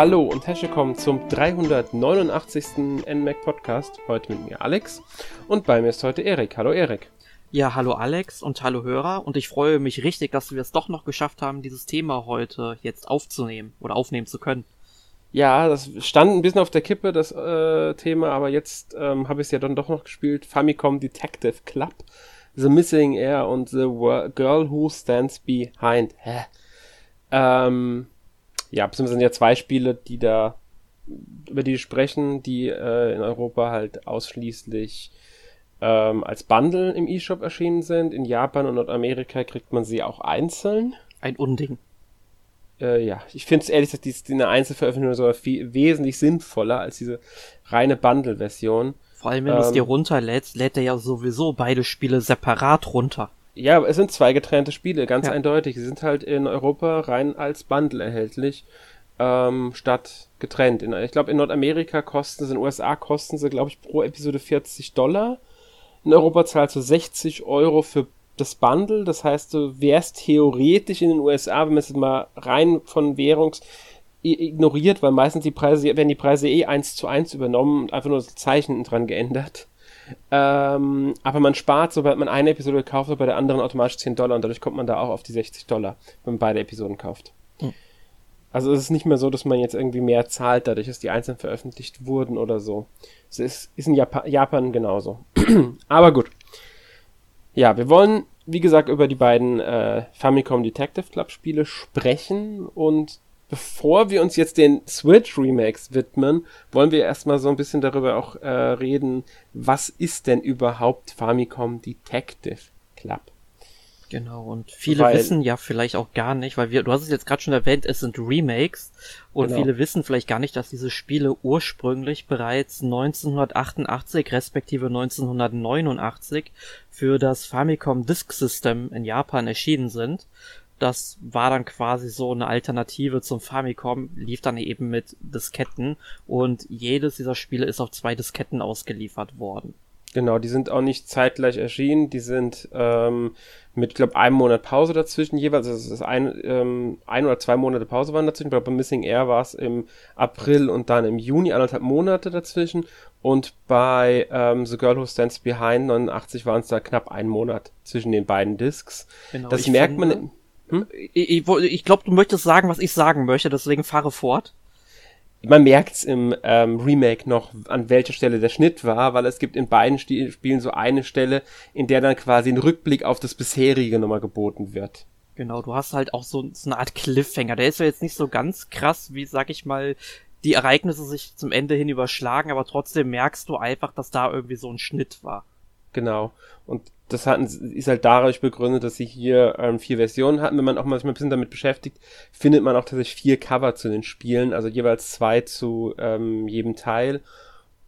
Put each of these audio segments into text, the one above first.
Hallo und herzlich willkommen zum 389. NMAC Podcast. Heute mit mir Alex und bei mir ist heute Erik. Hallo Erik. Ja, hallo Alex und hallo Hörer und ich freue mich richtig, dass wir es doch noch geschafft haben, dieses Thema heute jetzt aufzunehmen oder aufnehmen zu können. Ja, das stand ein bisschen auf der Kippe, das äh, Thema, aber jetzt ähm, habe ich es ja dann doch noch gespielt. Famicom Detective Club, The Missing Air und The Girl Who Stands Behind. Hä? Ähm, ja, beziehungsweise sind ja zwei Spiele, die da über die sprechen, die äh, in Europa halt ausschließlich ähm, als Bundle im eShop erschienen sind. In Japan und Nordamerika kriegt man sie auch einzeln. Ein Unding. Äh, ja, ich finde es ehrlich gesagt, die, die eine Einzelveröffentlichung sogar viel, wesentlich sinnvoller als diese reine Bundle-Version. Vor allem, wenn ähm, du es dir runterlädst, lädt er ja sowieso beide Spiele separat runter. Ja, es sind zwei getrennte Spiele, ganz ja. eindeutig. Sie sind halt in Europa rein als Bundle erhältlich, ähm, statt getrennt. In, ich glaube, in Nordamerika kosten sie, in den USA kosten sie, glaube ich, pro Episode 40 Dollar. In Europa zahlst du 60 Euro für das Bundle. Das heißt, du wärst theoretisch in den USA, wenn man es mal rein von Währungs ignoriert, weil meistens die Preise, werden die Preise eh eins zu eins übernommen und einfach nur das Zeichen dran geändert. Ähm, aber man spart, sobald man eine Episode kauft, bei der anderen automatisch 10 Dollar und dadurch kommt man da auch auf die 60 Dollar, wenn man beide Episoden kauft. Mhm. Also es ist nicht mehr so, dass man jetzt irgendwie mehr zahlt, dadurch, dass die einzeln veröffentlicht wurden oder so. Es ist, ist in Japan, Japan genauso. aber gut. Ja, wir wollen, wie gesagt, über die beiden äh, Famicom Detective Club Spiele sprechen und bevor wir uns jetzt den Switch Remakes widmen, wollen wir erstmal so ein bisschen darüber auch äh, reden, was ist denn überhaupt Famicom Detective Club? Genau, und viele weil, wissen ja vielleicht auch gar nicht, weil wir, du hast es jetzt gerade schon erwähnt, es sind Remakes und genau. viele wissen vielleicht gar nicht, dass diese Spiele ursprünglich bereits 1988 respektive 1989 für das Famicom Disk System in Japan erschienen sind das war dann quasi so eine Alternative zum Famicom, lief dann eben mit Disketten und jedes dieser Spiele ist auf zwei Disketten ausgeliefert worden. Genau, die sind auch nicht zeitgleich erschienen, die sind ähm, mit, glaube einem Monat Pause dazwischen jeweils, also es ist ein, ähm, ein oder zwei Monate Pause waren dazwischen, ich glaube bei Missing Air war es im April und dann im Juni, anderthalb Monate dazwischen und bei ähm, The Girl Who Stands Behind 89 waren es da knapp ein Monat zwischen den beiden Discs. Genau, das merkt finde, man hm? Ich, ich, ich glaube, du möchtest sagen, was ich sagen möchte, deswegen fahre fort. Man merkt's im ähm, Remake noch, an welcher Stelle der Schnitt war, weil es gibt in beiden Stil Spielen so eine Stelle, in der dann quasi ein Rückblick auf das bisherige nochmal geboten wird. Genau, du hast halt auch so, so eine Art Cliffhanger. Der ist ja jetzt nicht so ganz krass, wie, sag ich mal, die Ereignisse sich zum Ende hin überschlagen, aber trotzdem merkst du einfach, dass da irgendwie so ein Schnitt war. Genau. Und das hatten, ist halt dadurch begründet, dass sie hier ähm, vier Versionen hatten. Wenn man auch mal ein bisschen damit beschäftigt, findet man auch tatsächlich vier Cover zu den Spielen, also jeweils zwei zu ähm, jedem Teil.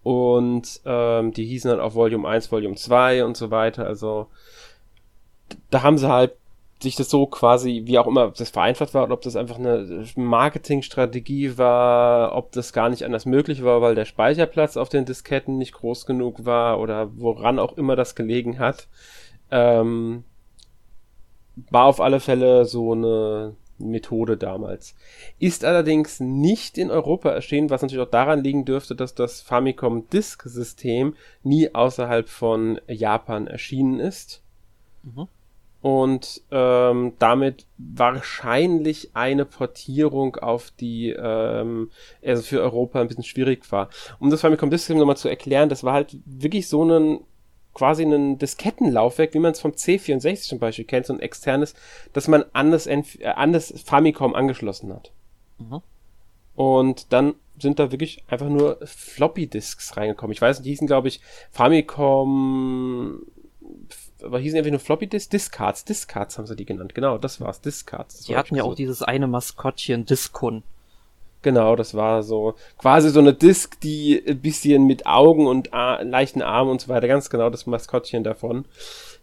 Und ähm, die hießen dann auch Volume 1, Volume 2 und so weiter. Also da haben sie halt sich das so quasi, wie auch immer, ob das vereinfacht war oder ob das einfach eine Marketingstrategie war, ob das gar nicht anders möglich war, weil der Speicherplatz auf den Disketten nicht groß genug war oder woran auch immer das gelegen hat. Ähm, war auf alle Fälle so eine Methode damals. Ist allerdings nicht in Europa erschienen, was natürlich auch daran liegen dürfte, dass das Famicom Disk System nie außerhalb von Japan erschienen ist. Mhm und ähm, damit wahrscheinlich eine Portierung auf die, ähm, also für Europa ein bisschen schwierig war. Um das Famicom Disk nochmal zu erklären, das war halt wirklich so ein quasi ein Diskettenlaufwerk, wie man es vom C64 zum Beispiel kennt, so ein externes, das man an das, äh, an das Famicom angeschlossen hat. Mhm. Und dann sind da wirklich einfach nur Floppy Disks reingekommen. Ich weiß nicht, die hießen, glaube ich, Famicom aber hießen einfach nur Floppy Disk, Discards, Discards haben sie die genannt. Genau, das war's, Discards. Das die hatten ja auch dieses eine Maskottchen, Diskun. Genau, das war so quasi so eine Disk, die ein bisschen mit Augen und Ar leichten Armen und so weiter, ganz genau das Maskottchen davon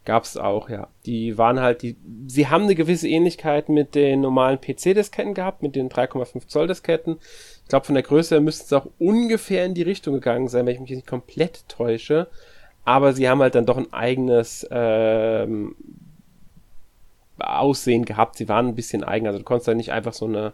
gab's auch, ja. Die waren halt die, sie haben eine gewisse Ähnlichkeit mit den normalen PC-Disketten gehabt, mit den 3,5 Zoll Disketten. Ich glaube, von der Größe her müssten sie auch ungefähr in die Richtung gegangen sein, wenn ich mich nicht komplett täusche. Aber sie haben halt dann doch ein eigenes ähm, Aussehen gehabt. Sie waren ein bisschen eigen, also du konntest da nicht einfach so eine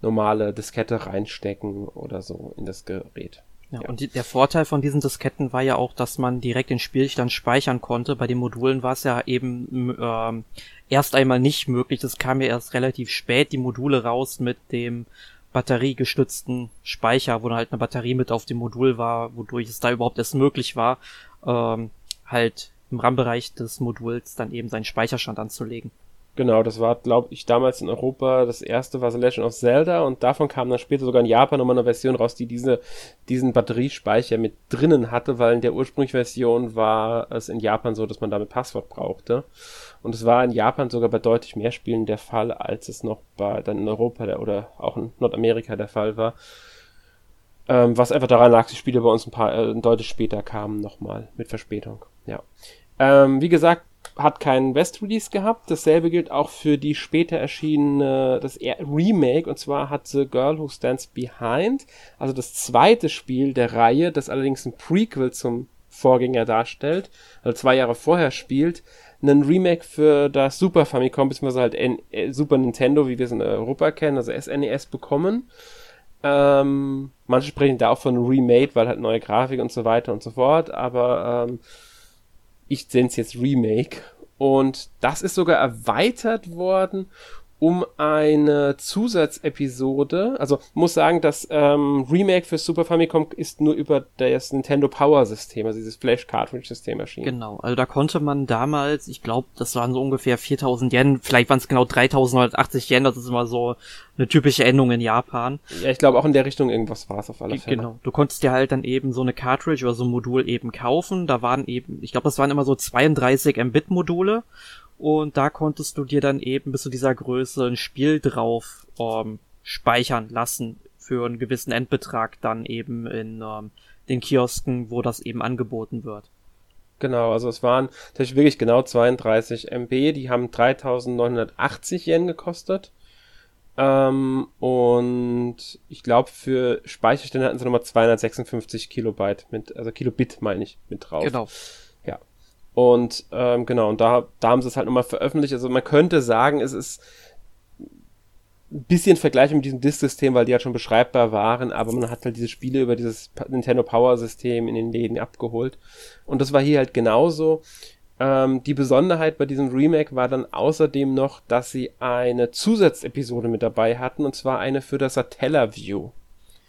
normale Diskette reinstecken oder so in das Gerät. Ja, ja. und die, der Vorteil von diesen Disketten war ja auch, dass man direkt den Spielstand speichern konnte. Bei den Modulen war es ja eben ähm, erst einmal nicht möglich. Das kam ja erst relativ spät, die Module raus mit dem batteriegestützten Speicher, wo dann halt eine Batterie mit auf dem Modul war, wodurch es da überhaupt erst möglich war, ähm, halt im RAM-Bereich des Moduls dann eben seinen Speicherstand anzulegen. Genau, das war, glaube ich, damals in Europa das erste war The Legend of Zelda und davon kam dann später sogar in Japan nochmal eine Version raus, die diese, diesen Batteriespeicher mit drinnen hatte, weil in der ursprünglichen Version war es in Japan so, dass man damit Passwort brauchte. Und es war in Japan sogar bei deutlich mehr Spielen der Fall, als es noch bei, dann in Europa der, oder auch in Nordamerika der Fall war. Ähm, was einfach daran lag, die Spiele bei uns ein paar, äh, deutlich später kamen nochmal mit Verspätung. Ja. Ähm, wie gesagt, hat keinen West-Release gehabt. Dasselbe gilt auch für die später erschienene, das Remake, und zwar hat The Girl Who Stands Behind, also das zweite Spiel der Reihe, das allerdings ein Prequel zum Vorgänger darstellt, also zwei Jahre vorher spielt, einen Remake für das Super Famicom, beziehungsweise halt N äh, Super Nintendo, wie wir es in Europa kennen, also SNES e bekommen. Ähm, manche sprechen da auch von Remade, weil halt neue Grafik und so weiter und so fort, aber ähm, ich nenne es jetzt Remake. Und das ist sogar erweitert worden um eine Zusatzepisode. Also muss sagen, das ähm, Remake für Super Famicom ist nur über das Nintendo Power System, also dieses Flash Cartridge System erschienen. Genau, also da konnte man damals, ich glaube, das waren so ungefähr 4000 Yen, vielleicht waren es genau 3980 Yen, das ist immer so eine typische Endung in Japan. Ja, ich glaube auch in der Richtung irgendwas war es auf alle Fälle. Genau, du konntest dir halt dann eben so eine Cartridge oder so ein Modul eben kaufen, da waren eben, ich glaube, das waren immer so 32 Mbit Module und da konntest du dir dann eben bis zu dieser Größe ein Spiel drauf ähm, speichern lassen für einen gewissen Endbetrag dann eben in ähm, den Kiosken, wo das eben angeboten wird. Genau, also es waren tatsächlich wirklich genau 32 MB, die haben 3980 Yen gekostet. Ähm, und ich glaube, für Speicherstände hatten sie nochmal 256 Kilobyte mit, also Kilobit meine ich, mit drauf. Genau. Und ähm, genau, und da, da haben sie es halt nochmal veröffentlicht. Also man könnte sagen, es ist ein bisschen vergleichbar mit diesem Disk-System, weil die halt schon beschreibbar waren, aber man hat halt diese Spiele über dieses Nintendo Power-System in den Läden abgeholt. Und das war hier halt genauso. Ähm, die Besonderheit bei diesem Remake war dann außerdem noch, dass sie eine Zusatzepisode mit dabei hatten, und zwar eine für das Satellaview.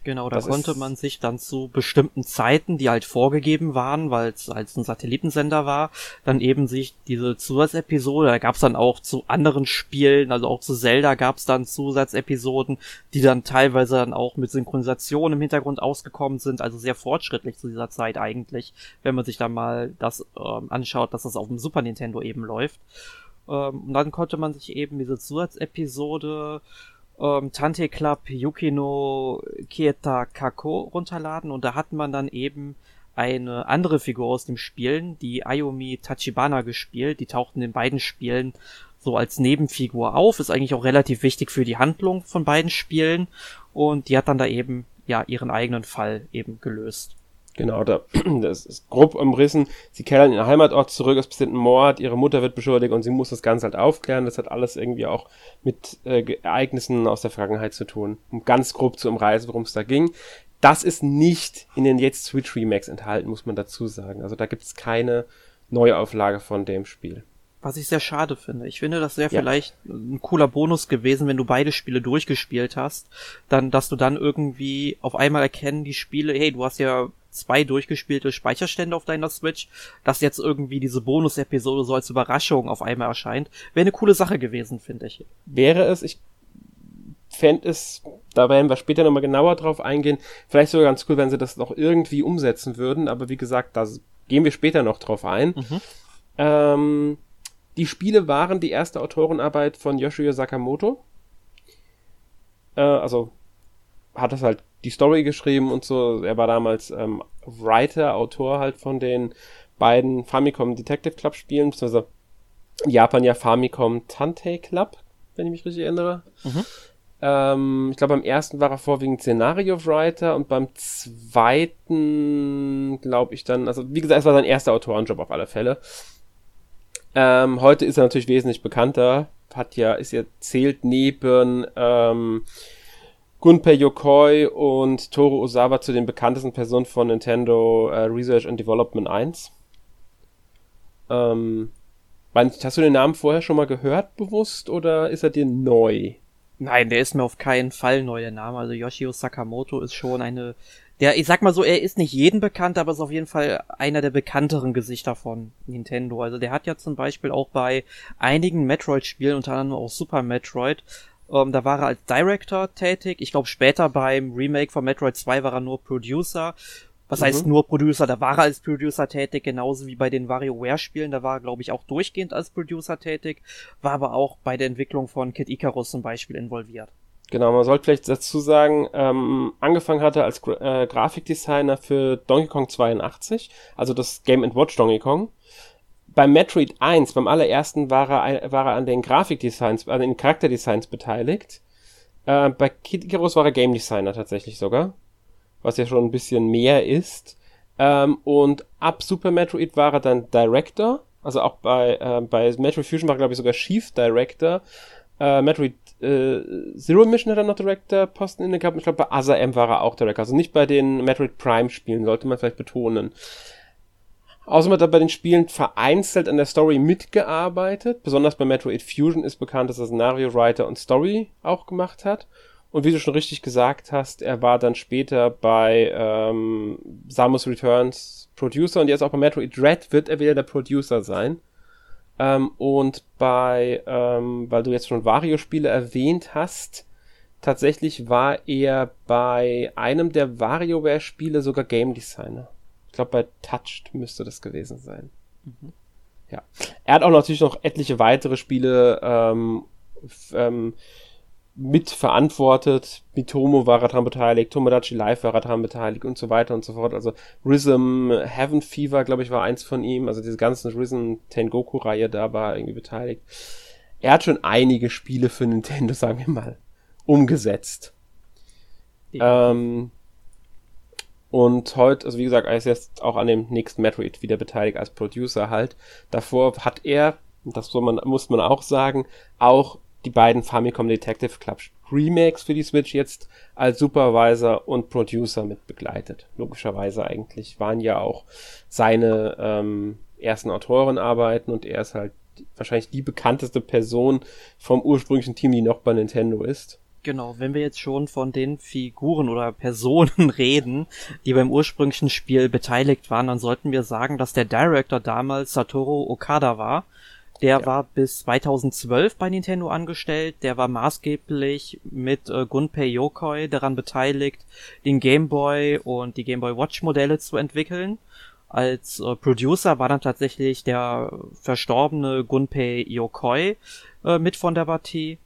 Genau, da das konnte man sich dann zu bestimmten Zeiten, die halt vorgegeben waren, weil es als ein Satellitensender war, dann eben sich diese Zusatzepisode, da gab es dann auch zu anderen Spielen, also auch zu Zelda gab es dann Zusatzepisoden, die dann teilweise dann auch mit Synchronisation im Hintergrund ausgekommen sind, also sehr fortschrittlich zu dieser Zeit eigentlich, wenn man sich da mal das ähm, anschaut, dass das auf dem Super Nintendo eben läuft. Ähm, und dann konnte man sich eben diese Zusatzepisode ähm, Tante Club Yukino Kieta Kako runterladen und da hat man dann eben eine andere Figur aus dem Spielen, die Ayumi Tachibana gespielt. Die taucht in den beiden Spielen so als Nebenfigur auf, ist eigentlich auch relativ wichtig für die Handlung von beiden Spielen und die hat dann da eben ja ihren eigenen Fall eben gelöst. Genau, da, das ist grob umrissen. Sie kehren in ihren Heimatort zurück, es passiert ein Mord, ihre Mutter wird beschuldigt und sie muss das Ganze halt aufklären. Das hat alles irgendwie auch mit äh, Ereignissen aus der Vergangenheit zu tun, um ganz grob zu umreißen, worum es da ging. Das ist nicht in den jetzt Switch Remakes enthalten, muss man dazu sagen. Also da gibt es keine Neuauflage von dem Spiel. Was ich sehr schade finde. Ich finde, das wäre ja. vielleicht ein cooler Bonus gewesen, wenn du beide Spiele durchgespielt hast, dann, dass du dann irgendwie auf einmal erkennen die Spiele, hey, du hast ja zwei durchgespielte Speicherstände auf deiner Switch, dass jetzt irgendwie diese Bonus-Episode so als Überraschung auf einmal erscheint, wäre eine coole Sache gewesen, finde ich. Wäre es, ich fände es, da werden wir später nochmal genauer drauf eingehen, vielleicht sogar ganz cool, wenn sie das noch irgendwie umsetzen würden, aber wie gesagt, da gehen wir später noch drauf ein. Mhm. Ähm, die Spiele waren die erste Autorenarbeit von Yoshio Sakamoto. Äh, also hat das halt die Story geschrieben und so. Er war damals ähm, Writer, Autor halt von den beiden Famicom Detective Club Spielen, beziehungsweise Japan ja Famicom Tantei Club, wenn ich mich richtig erinnere. Mhm. Ähm, ich glaube, beim ersten war er vorwiegend Szenario Writer und beim zweiten, glaube ich dann, also wie gesagt, es war sein erster Autorenjob auf alle Fälle. Ähm, heute ist er natürlich wesentlich bekannter. Hat ja, ist ja, zählt neben ähm, Gunpei Yokoi und Toru Osawa zu den bekanntesten Personen von Nintendo äh, Research and Development 1. Ähm, hast du den Namen vorher schon mal gehört, bewusst, oder ist er dir neu? Nein, der ist mir auf keinen Fall neu, der Name. Also Yoshio Sakamoto ist schon eine, der, ich sag mal so, er ist nicht jeden bekannt, aber ist auf jeden Fall einer der bekannteren Gesichter von Nintendo. Also der hat ja zum Beispiel auch bei einigen Metroid-Spielen, unter anderem auch Super Metroid, ähm, da war er als Director tätig. Ich glaube später beim Remake von Metroid 2 war er nur Producer. Was mhm. heißt nur Producer? Da war er als Producer tätig, genauso wie bei den WarioWare-Spielen. Da war er, glaube ich, auch durchgehend als Producer tätig, war aber auch bei der Entwicklung von Kid Icarus zum Beispiel involviert. Genau, man sollte vielleicht dazu sagen, ähm, angefangen hatte als äh, Grafikdesigner für Donkey Kong 82, also das Game Watch Donkey Kong. Beim Metroid 1, beim allerersten, war er, war er an den Grafikdesigns, an den Charakterdesigns beteiligt. Äh, bei Kid Icarus war er Game Designer tatsächlich sogar was ja schon ein bisschen mehr ist. Ähm, und ab Super Metroid war er dann Director, also auch bei, äh, bei Metroid Fusion war er, glaube ich, sogar Chief Director. Äh, Metroid äh, Zero Mission hat er noch Director-Posten inne gehabt. Ich glaube, bei Other M war er auch Director. Also nicht bei den Metroid Prime-Spielen, sollte man vielleicht betonen. Außerdem hat er bei den Spielen vereinzelt an der Story mitgearbeitet. Besonders bei Metroid Fusion ist bekannt, dass er Scenario Writer und Story auch gemacht hat. Und wie du schon richtig gesagt hast, er war dann später bei ähm, Samus Returns Producer und jetzt auch bei Metroid Dread wird er wieder der Producer sein. Ähm, und bei, ähm, weil du jetzt schon Wario-Spiele erwähnt hast, tatsächlich war er bei einem der WarioWare-Spiele sogar Game Designer. Ich glaube, bei Touched müsste das gewesen sein. Mhm. Ja. Er hat auch natürlich noch etliche weitere Spiele ähm, ähm, mitverantwortet. Mitomo war daran beteiligt, Tomodachi Live war daran beteiligt und so weiter und so fort. Also Rhythm Heaven Fever, glaube ich, war eins von ihm. Also diese ganzen Rhythm Tengoku-Reihe da war irgendwie beteiligt. Er hat schon einige Spiele für Nintendo, sagen wir mal, umgesetzt. Ja. Ähm, und heute, also wie gesagt, er ist jetzt auch an dem nächsten Metroid wieder beteiligt als Producer halt. Davor hat er, das soll man, muss man auch sagen, auch die beiden Famicom Detective Club Remakes für die Switch jetzt als Supervisor und Producer mit begleitet. Logischerweise eigentlich waren ja auch seine ähm, ersten Autorenarbeiten und er ist halt wahrscheinlich die bekannteste Person vom ursprünglichen Team, die noch bei Nintendo ist. Genau, wenn wir jetzt schon von den Figuren oder Personen reden, die beim ursprünglichen Spiel beteiligt waren, dann sollten wir sagen, dass der Director damals Satoru Okada war, der ja. war bis 2012 bei Nintendo angestellt. Der war maßgeblich mit äh, Gunpei Yokoi daran beteiligt, den Game Boy und die Game Boy Watch Modelle zu entwickeln. Als äh, Producer war dann tatsächlich der verstorbene Gunpei Yokoi äh, mit von der Partie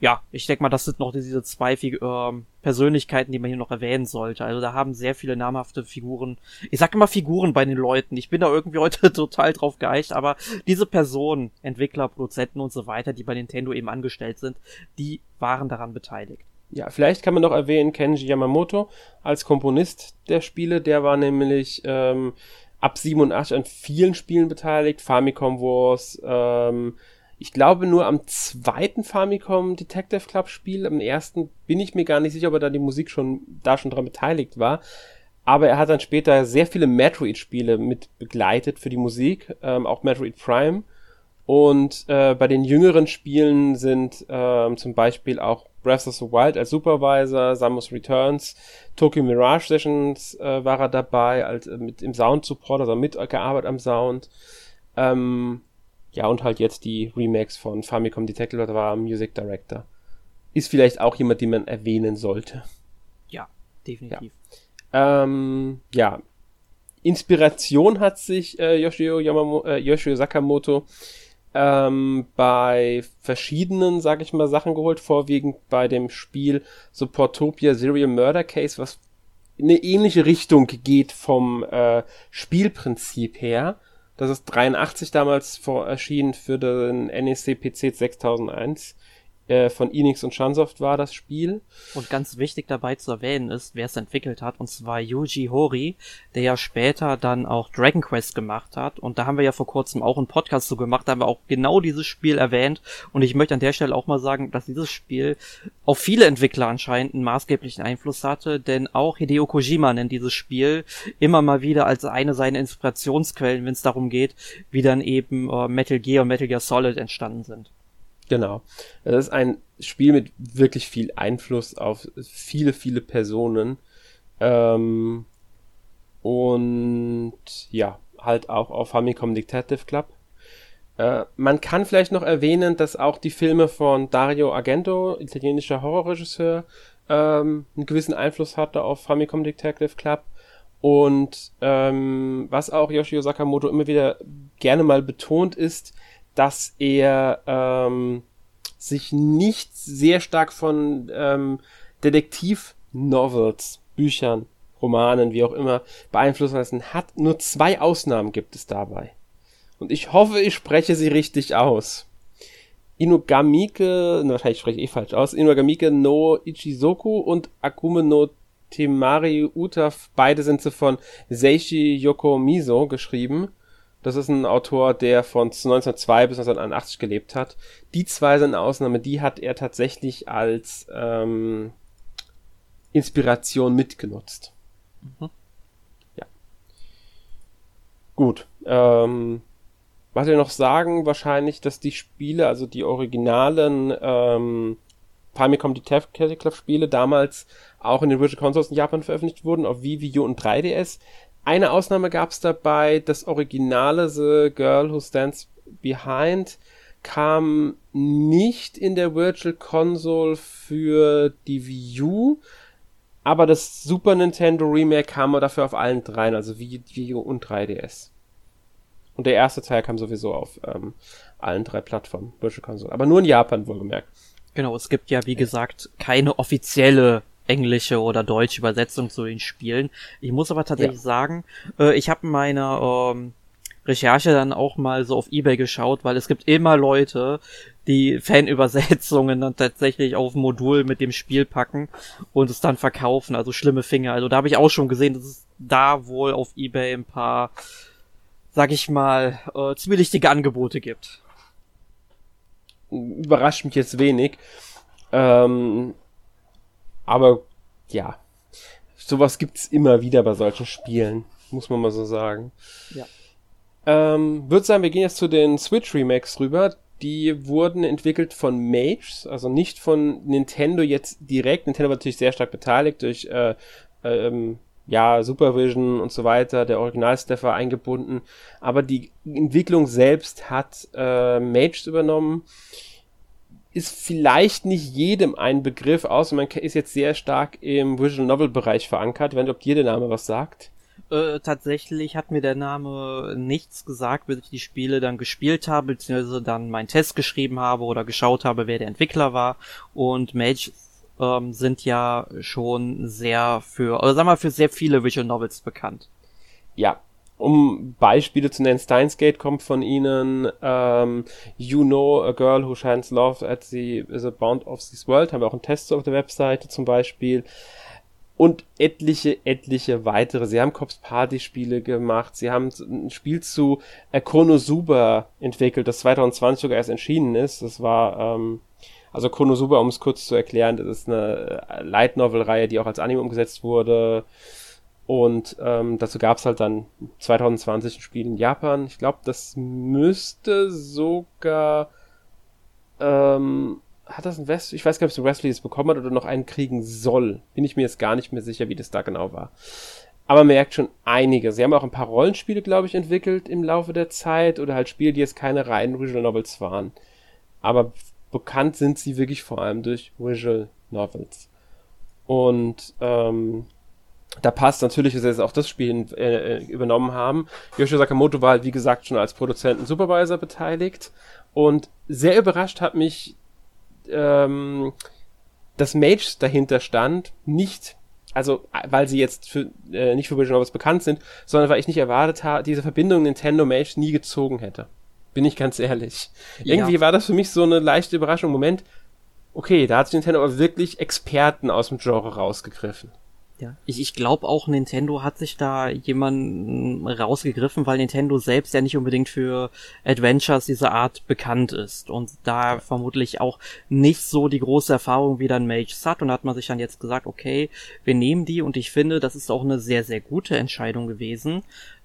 ja, ich denke mal, das sind noch diese zwei äh, Persönlichkeiten, die man hier noch erwähnen sollte. Also da haben sehr viele namhafte Figuren. Ich sag immer Figuren bei den Leuten. Ich bin da irgendwie heute total drauf geeicht, aber diese Personen, Entwickler, Produzenten und so weiter, die bei Nintendo eben angestellt sind, die waren daran beteiligt. Ja, vielleicht kann man noch erwähnen Kenji Yamamoto als Komponist der Spiele. Der war nämlich ähm, ab 87 an vielen Spielen beteiligt. Famicom Wars, ähm, ich glaube nur am zweiten Famicom Detective Club Spiel, am ersten bin ich mir gar nicht sicher, ob er da die Musik schon da schon dran beteiligt war. Aber er hat dann später sehr viele Metroid-Spiele mit begleitet für die Musik, ähm, auch Metroid Prime. Und äh, bei den jüngeren Spielen sind ähm, zum Beispiel auch Breath of the Wild als Supervisor, Samus Returns, Tokyo Mirage Sessions äh, war er dabei, als äh, mit im Sound Support, also mitgearbeitet am Sound. Ähm, ja, und halt jetzt die Remakes von Famicom Detective, da war Music Director. Ist vielleicht auch jemand, den man erwähnen sollte. Ja, definitiv. Ja, ähm, ja. Inspiration hat sich äh, Yoshio, Yamamo, äh, Yoshio Sakamoto ähm, bei verschiedenen, sag ich mal, Sachen geholt, vorwiegend bei dem Spiel Supportopia Serial Murder Case, was in eine ähnliche Richtung geht vom äh, Spielprinzip her. Das ist 83 damals vor, erschienen für den NEC PC 6001 äh, von Enix und Shunsoft war das Spiel. Und ganz wichtig dabei zu erwähnen ist, wer es entwickelt hat, und zwar Yuji Horii, der ja später dann auch Dragon Quest gemacht hat. Und da haben wir ja vor kurzem auch einen Podcast so gemacht, da haben wir auch genau dieses Spiel erwähnt. Und ich möchte an der Stelle auch mal sagen, dass dieses Spiel auf viele Entwickler anscheinend einen maßgeblichen Einfluss hatte, denn auch Hideo Kojima nennt dieses Spiel immer mal wieder als eine seiner Inspirationsquellen, wenn es darum geht, wie dann eben äh, Metal Gear und Metal Gear Solid entstanden sind. Genau. Das ist ein Spiel mit wirklich viel Einfluss auf viele, viele Personen. Ähm, und ja, halt auch auf Famicom Detective Club. Äh, man kann vielleicht noch erwähnen, dass auch die Filme von Dario Argento, italienischer Horrorregisseur, ähm, einen gewissen Einfluss hatte auf Famicom Detective Club. Und ähm, was auch Yoshio Sakamoto immer wieder gerne mal betont ist, dass er ähm, sich nicht sehr stark von ähm, Detektiv-Novels, Büchern, Romanen, wie auch immer, beeinflussen lassen hat. Nur zwei Ausnahmen gibt es dabei. Und ich hoffe, ich spreche sie richtig aus. Inugamike, na, wahrscheinlich spreche ich eh falsch aus, Inugamike no Ichizoku und Akume no Temari Uta, beide sind sie von Seishi Yokomizo geschrieben. Das ist ein Autor, der von 1902 bis 1981 gelebt hat. Die zwei sind eine Ausnahme, die hat er tatsächlich als ähm, Inspiration mitgenutzt. Mhm. Ja. Gut. Ähm, was wir noch sagen, wahrscheinlich, dass die Spiele, also die originalen ähm, Famicom Detective Club Spiele damals auch in den Virtual Consoles in Japan veröffentlicht wurden, auf Wii, Wii U und 3DS. Eine Ausnahme gab es dabei, das originale The Girl Who Stands Behind kam nicht in der Virtual Console für die Wii U, aber das Super Nintendo Remake kam dafür auf allen dreien, also Wii, U und 3DS. Und der erste Teil kam sowieso auf ähm, allen drei Plattformen, Virtual Console. Aber nur in Japan wohlgemerkt. Genau, es gibt ja, wie gesagt, keine offizielle englische oder deutsche Übersetzung zu den Spielen. Ich muss aber tatsächlich ja. sagen, äh, ich habe meine ähm, Recherche dann auch mal so auf Ebay geschaut, weil es gibt immer Leute, die Fanübersetzungen dann tatsächlich auf ein Modul mit dem Spiel packen und es dann verkaufen, also schlimme Finger. Also da habe ich auch schon gesehen, dass es da wohl auf Ebay ein paar, sag ich mal, äh, zwielichtige Angebote gibt. Überrascht mich jetzt wenig. Ähm, aber ja, sowas gibt's immer wieder bei solchen Spielen, muss man mal so sagen. Ja. Ähm, würde sagen, wir gehen jetzt zu den Switch Remakes rüber. Die wurden entwickelt von Mages, also nicht von Nintendo jetzt direkt. Nintendo war natürlich sehr stark beteiligt durch äh, ähm, ja, Supervision und so weiter, der Original-Staff war eingebunden, aber die Entwicklung selbst hat äh, Mages übernommen ist vielleicht nicht jedem ein Begriff, außer man ist jetzt sehr stark im Visual Novel Bereich verankert. Wenn ob dir der Name was sagt. Äh, tatsächlich hat mir der Name nichts gesagt, bis ich die Spiele dann gespielt habe, beziehungsweise dann meinen Test geschrieben habe oder geschaut habe, wer der Entwickler war. Und Mage ähm, sind ja schon sehr für, oder sagen wir mal, für sehr viele Visual Novels bekannt. Ja, um Beispiele zu nennen, Steins Gate kommt von ihnen, ähm, You Know a Girl Who Shines Love at the a Bound of This World, haben wir auch einen Test auf der Webseite zum Beispiel. Und etliche, etliche weitere. Sie haben Cops Party Spiele gemacht. Sie haben ein Spiel zu Konosuba entwickelt, das 2020 sogar erst erschienen ist. Das war, ähm, also Konosuba, um es kurz zu erklären, das ist eine äh, Light Novel Reihe, die auch als Anime umgesetzt wurde. Und ähm, dazu gab es halt dann 2020 ein Spiel in Japan. Ich glaube, das müsste sogar. Ähm, hat das ein West? Ich weiß gar nicht, ob es Wesley es bekommen hat oder noch einen kriegen soll. Bin ich mir jetzt gar nicht mehr sicher, wie das da genau war. Aber man merkt schon einige. Sie haben auch ein paar Rollenspiele, glaube ich, entwickelt im Laufe der Zeit oder halt Spiele, die jetzt keine reinen Visual Novels waren. Aber bekannt sind sie wirklich vor allem durch Visual Novels. Und ähm, da passt natürlich, dass sie jetzt auch das Spiel äh, übernommen haben. Yoshio Sakamoto war halt, wie gesagt, schon als Produzenten Supervisor beteiligt. Und sehr überrascht hat mich, ähm, dass Mage dahinter stand, nicht, also weil sie jetzt für, äh, nicht für Visual Novels bekannt sind, sondern weil ich nicht erwartet habe, diese Verbindung Nintendo Mage nie gezogen hätte. Bin ich ganz ehrlich. Ja. Irgendwie war das für mich so eine leichte Überraschung. Moment, okay, da hat sich Nintendo aber wirklich Experten aus dem Genre rausgegriffen. Ja, ich, ich glaube auch, Nintendo hat sich da jemanden rausgegriffen, weil Nintendo selbst ja nicht unbedingt für Adventures dieser Art bekannt ist. Und da vermutlich auch nicht so die große Erfahrung wie dann Mage Sat. Und da hat man sich dann jetzt gesagt, okay, wir nehmen die. Und ich finde, das ist auch eine sehr, sehr gute Entscheidung gewesen,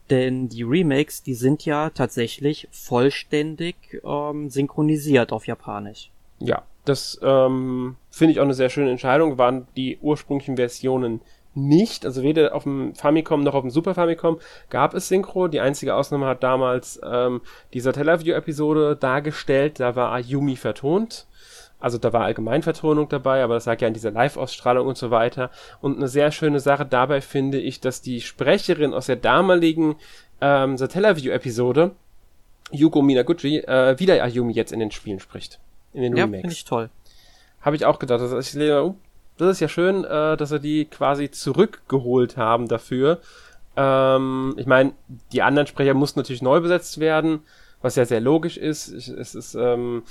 denn die Remakes, die sind ja tatsächlich vollständig ähm, synchronisiert auf Japanisch. Ja, das ähm, finde ich auch eine sehr schöne Entscheidung. Waren die ursprünglichen Versionen nicht, also weder auf dem Famicom noch auf dem Super Famicom gab es Synchro. Die einzige Ausnahme hat damals ähm, die Satellaview-Episode dargestellt, da war Ayumi vertont. Also da war allgemein Vertonung dabei, aber das lag ja in dieser Live-Ausstrahlung und so weiter. Und eine sehr schöne Sache dabei finde ich, dass die Sprecherin aus der damaligen ähm, Satellaview-Episode, Yuko Minaguchi, äh, wieder Ayumi jetzt in den Spielen spricht. In den ja, finde ich toll. Habe ich auch gedacht. Also ich lese, das ist ja schön, äh, dass sie die quasi zurückgeholt haben dafür. Ähm, ich meine, die anderen Sprecher mussten natürlich neu besetzt werden, was ja sehr logisch ist. Ich, es ist, ähm,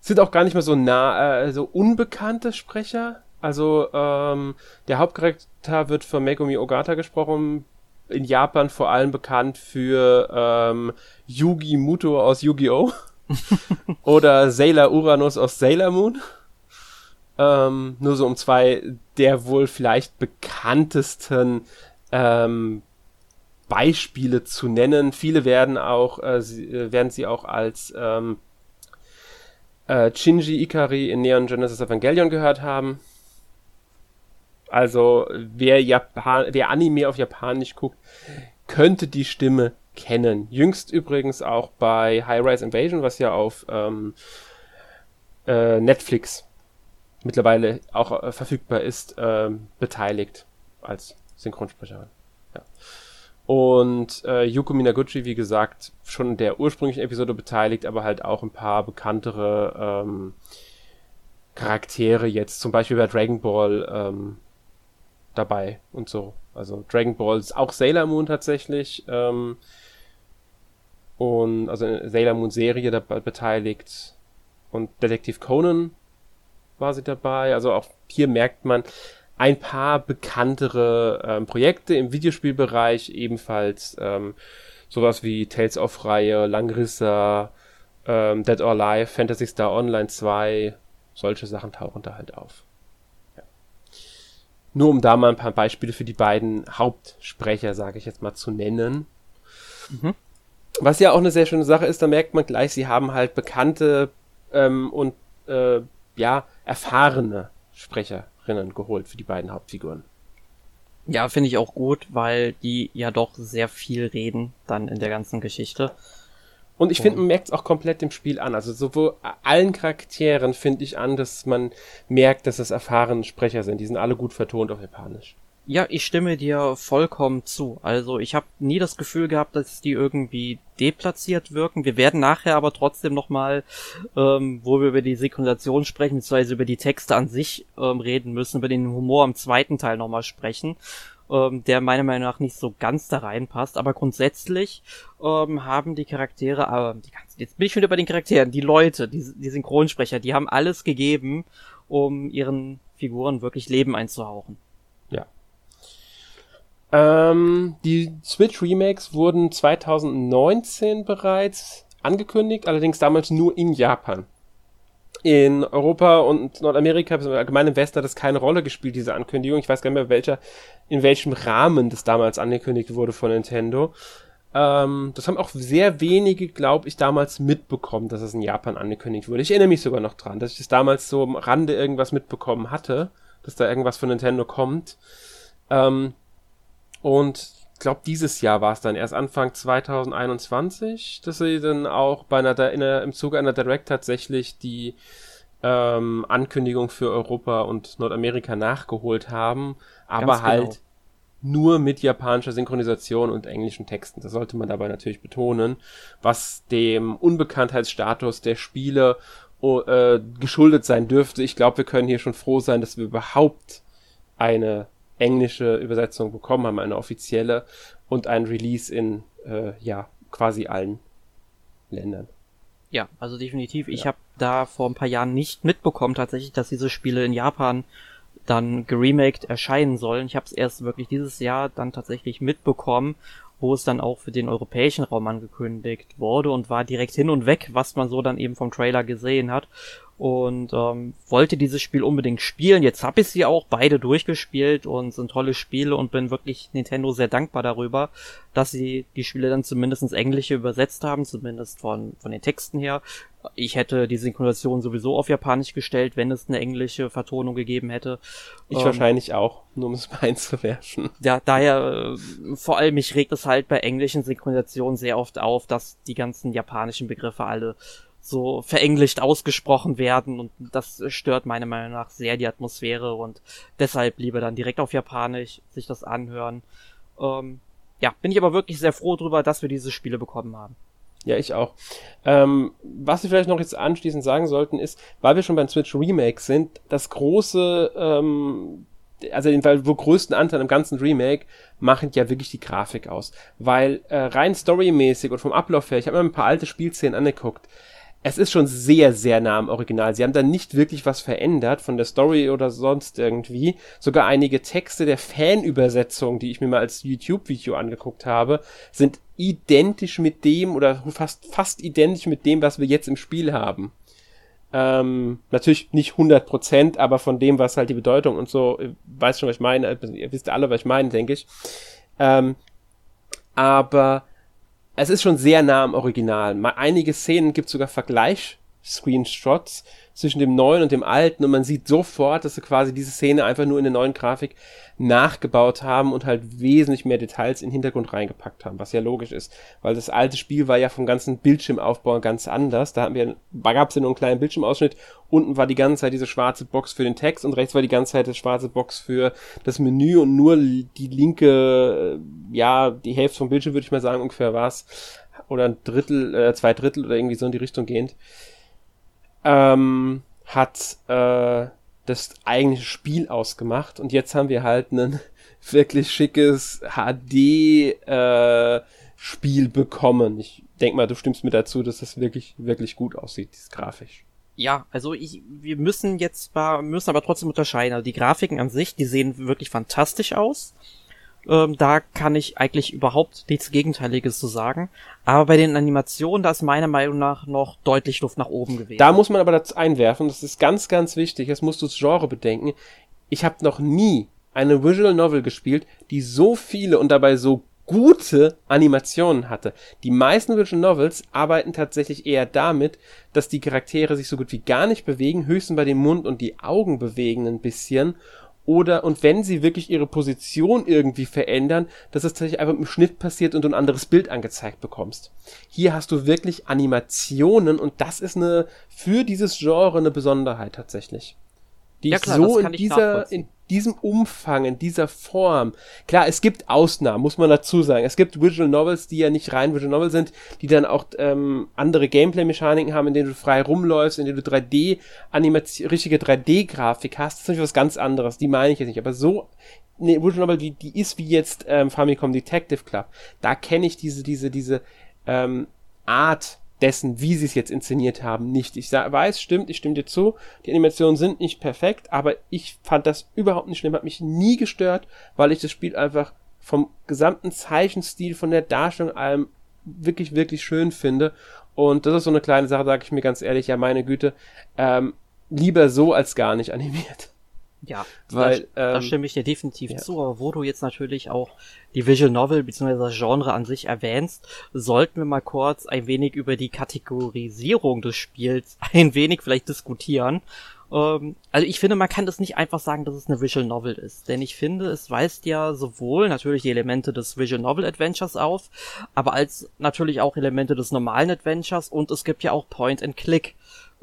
sind auch gar nicht mehr so nah, äh, so unbekannte Sprecher. Also ähm, der Hauptcharakter wird von Megumi Ogata gesprochen, in Japan vor allem bekannt für ähm, Yugi Muto aus Yu-Gi-Oh! oder Sailor Uranus aus Sailor Moon. Ähm, nur so um zwei der wohl vielleicht bekanntesten ähm, Beispiele zu nennen. Viele werden auch, äh, sie, äh, werden sie auch als ähm, äh, Shinji Ikari in Neon Genesis Evangelion gehört haben. Also wer, Japan wer Anime auf Japanisch guckt, könnte die Stimme kennen. Jüngst übrigens auch bei High Rise Invasion, was ja auf ähm, äh, Netflix mittlerweile auch äh, verfügbar ist, äh, beteiligt als Synchronsprecherin. Ja. Und äh, Yuko Minaguchi, wie gesagt, schon in der ursprünglichen Episode beteiligt, aber halt auch ein paar bekanntere ähm, Charaktere jetzt, zum Beispiel bei Dragon Ball ähm, dabei und so. Also Dragon Ball ist auch Sailor Moon tatsächlich. Ähm, und also Sailor Moon Serie dabei beteiligt. Und Detektiv Conan sie dabei. Also auch hier merkt man ein paar bekanntere ähm, Projekte im Videospielbereich, ebenfalls ähm, sowas wie Tales of Reihe, Langrissa, ähm, Dead or Alive, Fantasy Star Online 2, solche Sachen tauchen da halt auf. Ja. Nur um da mal ein paar Beispiele für die beiden Hauptsprecher, sage ich jetzt mal, zu nennen. Mhm. Was ja auch eine sehr schöne Sache ist, da merkt man gleich, sie haben halt bekannte ähm, und äh, ja, erfahrene Sprecherinnen geholt für die beiden Hauptfiguren. Ja, finde ich auch gut, weil die ja doch sehr viel reden dann in der ganzen Geschichte. Und ich finde, man merkt es auch komplett im Spiel an. Also sowohl allen Charakteren finde ich an, dass man merkt, dass es erfahrene Sprecher sind. Die sind alle gut vertont auf Japanisch. Ja, ich stimme dir vollkommen zu. Also ich habe nie das Gefühl gehabt, dass die irgendwie deplatziert wirken. Wir werden nachher aber trotzdem nochmal, ähm, wo wir über die Synchronisation sprechen, beziehungsweise über die Texte an sich ähm, reden müssen, über den Humor im zweiten Teil nochmal sprechen, ähm, der meiner Meinung nach nicht so ganz da reinpasst. Aber grundsätzlich ähm, haben die Charaktere, äh, jetzt bin ich schon über den Charakteren, die Leute, die, die Synchronsprecher, die haben alles gegeben, um ihren Figuren wirklich Leben einzuhauchen. Ähm, die Switch Remakes wurden 2019 bereits angekündigt, allerdings damals nur in Japan. In Europa und Nordamerika, allgemein im Westen hat das keine Rolle gespielt, diese Ankündigung. Ich weiß gar nicht mehr, welcher, in welchem Rahmen das damals angekündigt wurde von Nintendo. Ähm, das haben auch sehr wenige, glaube ich, damals mitbekommen, dass es in Japan angekündigt wurde. Ich erinnere mich sogar noch dran, dass ich das damals so am Rande irgendwas mitbekommen hatte, dass da irgendwas von Nintendo kommt. Ähm, und ich glaube, dieses Jahr war es dann erst Anfang 2021, dass sie dann auch bei einer, in einer im Zuge einer Direct tatsächlich die ähm, Ankündigung für Europa und Nordamerika nachgeholt haben, aber Ganz halt genau. nur mit japanischer Synchronisation und englischen Texten. Das sollte man dabei natürlich betonen, was dem Unbekanntheitsstatus der Spiele äh, geschuldet sein dürfte. Ich glaube, wir können hier schon froh sein, dass wir überhaupt eine englische Übersetzung bekommen haben, eine offizielle und ein Release in äh, ja quasi allen Ländern. Ja, also definitiv. Ja. Ich habe da vor ein paar Jahren nicht mitbekommen tatsächlich, dass diese Spiele in Japan dann geremaked erscheinen sollen. Ich habe es erst wirklich dieses Jahr dann tatsächlich mitbekommen, wo es dann auch für den europäischen Raum angekündigt wurde und war direkt hin und weg, was man so dann eben vom Trailer gesehen hat und ähm, wollte dieses Spiel unbedingt spielen. Jetzt habe ich sie auch beide durchgespielt und sind tolle Spiele und bin wirklich Nintendo sehr dankbar darüber, dass sie die Spiele dann zumindest ins Englische übersetzt haben, zumindest von, von den Texten her. Ich hätte die Synchronisation sowieso auf Japanisch gestellt, wenn es eine englische Vertonung gegeben hätte. Ich ähm, wahrscheinlich auch, nur um es mal einzuwerfen. Ja, daher, äh, vor allem mich regt es halt bei englischen Synchronisationen sehr oft auf, dass die ganzen japanischen Begriffe alle so verenglischt ausgesprochen werden und das stört meiner Meinung nach sehr die Atmosphäre und deshalb lieber dann direkt auf Japanisch sich das anhören. Ähm, ja, bin ich aber wirklich sehr froh drüber, dass wir diese Spiele bekommen haben. Ja, ich auch. Ähm, was wir vielleicht noch jetzt anschließend sagen sollten, ist, weil wir schon beim Switch Remake sind, das große, ähm, also den wo größten Anteil im ganzen Remake machen ja wirklich die Grafik aus. Weil äh, rein storymäßig und vom Ablauf her, ich habe mir ein paar alte Spielszenen angeguckt, es ist schon sehr, sehr nah am Original. Sie haben da nicht wirklich was verändert von der Story oder sonst irgendwie. Sogar einige Texte der Fanübersetzung, die ich mir mal als YouTube-Video angeguckt habe, sind identisch mit dem oder fast, fast identisch mit dem, was wir jetzt im Spiel haben. Ähm, natürlich nicht 100%, aber von dem, was halt die Bedeutung und so, weiß schon, was ich meine. Ihr wisst alle, was ich meine, denke ich. Ähm, aber es ist schon sehr nah am Original. Mal einige Szenen gibt sogar Vergleich-Screenshots zwischen dem neuen und dem alten und man sieht sofort, dass sie quasi diese Szene einfach nur in der neuen Grafik nachgebaut haben und halt wesentlich mehr Details in den Hintergrund reingepackt haben, was ja logisch ist, weil das alte Spiel war ja vom ganzen Bildschirmaufbau ganz anders. Da hatten wir, gab es ja nur einen kleinen Bildschirmausschnitt, unten war die ganze Zeit diese schwarze Box für den Text und rechts war die ganze Zeit die schwarze Box für das Menü und nur die linke, ja, die Hälfte vom Bildschirm würde ich mal sagen, ungefähr war es, oder ein Drittel, äh, zwei Drittel oder irgendwie so in die Richtung gehend, ähm, hat, äh, das eigentliche Spiel ausgemacht und jetzt haben wir halt ein wirklich schickes HD äh, bekommen. Ich denk mal, du stimmst mir dazu, dass das wirklich wirklich gut aussieht, dieses grafisch. Ja, also ich, wir müssen jetzt mal, müssen aber trotzdem unterscheiden. Also die Grafiken an sich, die sehen wirklich fantastisch aus. Ähm, da kann ich eigentlich überhaupt nichts Gegenteiliges zu sagen. Aber bei den Animationen, da ist meiner Meinung nach noch deutlich Luft nach oben gewesen. Da muss man aber dazu einwerfen, das ist ganz, ganz wichtig, das musst du das Genre bedenken. Ich habe noch nie eine Visual Novel gespielt, die so viele und dabei so gute Animationen hatte. Die meisten Visual Novels arbeiten tatsächlich eher damit, dass die Charaktere sich so gut wie gar nicht bewegen, höchstens bei dem Mund und die Augen bewegen ein bisschen oder und wenn sie wirklich ihre Position irgendwie verändern, dass es tatsächlich einfach im Schnitt passiert und du ein anderes Bild angezeigt bekommst. Hier hast du wirklich Animationen und das ist eine für dieses Genre eine Besonderheit tatsächlich. Die ja, klar, so in dieser in diesem Umfang, in dieser Form. Klar, es gibt Ausnahmen, muss man dazu sagen. Es gibt Visual Novels, die ja nicht rein Visual Novel sind, die dann auch ähm, andere Gameplay-Mechaniken haben, in denen du frei rumläufst, in denen du 3D, Animation, richtige 3D-Grafik hast. Das ist natürlich was ganz anderes. Die meine ich jetzt nicht. Aber so eine Visual Novel, die, die ist wie jetzt ähm, Famicom Detective Club. Da kenne ich diese, diese, diese ähm, Art dessen, wie sie es jetzt inszeniert haben, nicht. Ich weiß, stimmt, ich stimme dir zu, die Animationen sind nicht perfekt, aber ich fand das überhaupt nicht schlimm, hat mich nie gestört, weil ich das Spiel einfach vom gesamten Zeichenstil, von der Darstellung allem wirklich, wirklich schön finde. Und das ist so eine kleine Sache, sage ich mir ganz ehrlich, ja, meine Güte, ähm, lieber so als gar nicht animiert. Ja, Weil, da, ähm, da stimme ich dir definitiv ja. zu, aber wo du jetzt natürlich auch die Visual Novel bzw. das Genre an sich erwähnst, sollten wir mal kurz ein wenig über die Kategorisierung des Spiels ein wenig vielleicht diskutieren. Ähm, also ich finde, man kann das nicht einfach sagen, dass es eine Visual Novel ist, denn ich finde, es weist ja sowohl natürlich die Elemente des Visual Novel Adventures auf, aber als natürlich auch Elemente des normalen Adventures und es gibt ja auch Point and Click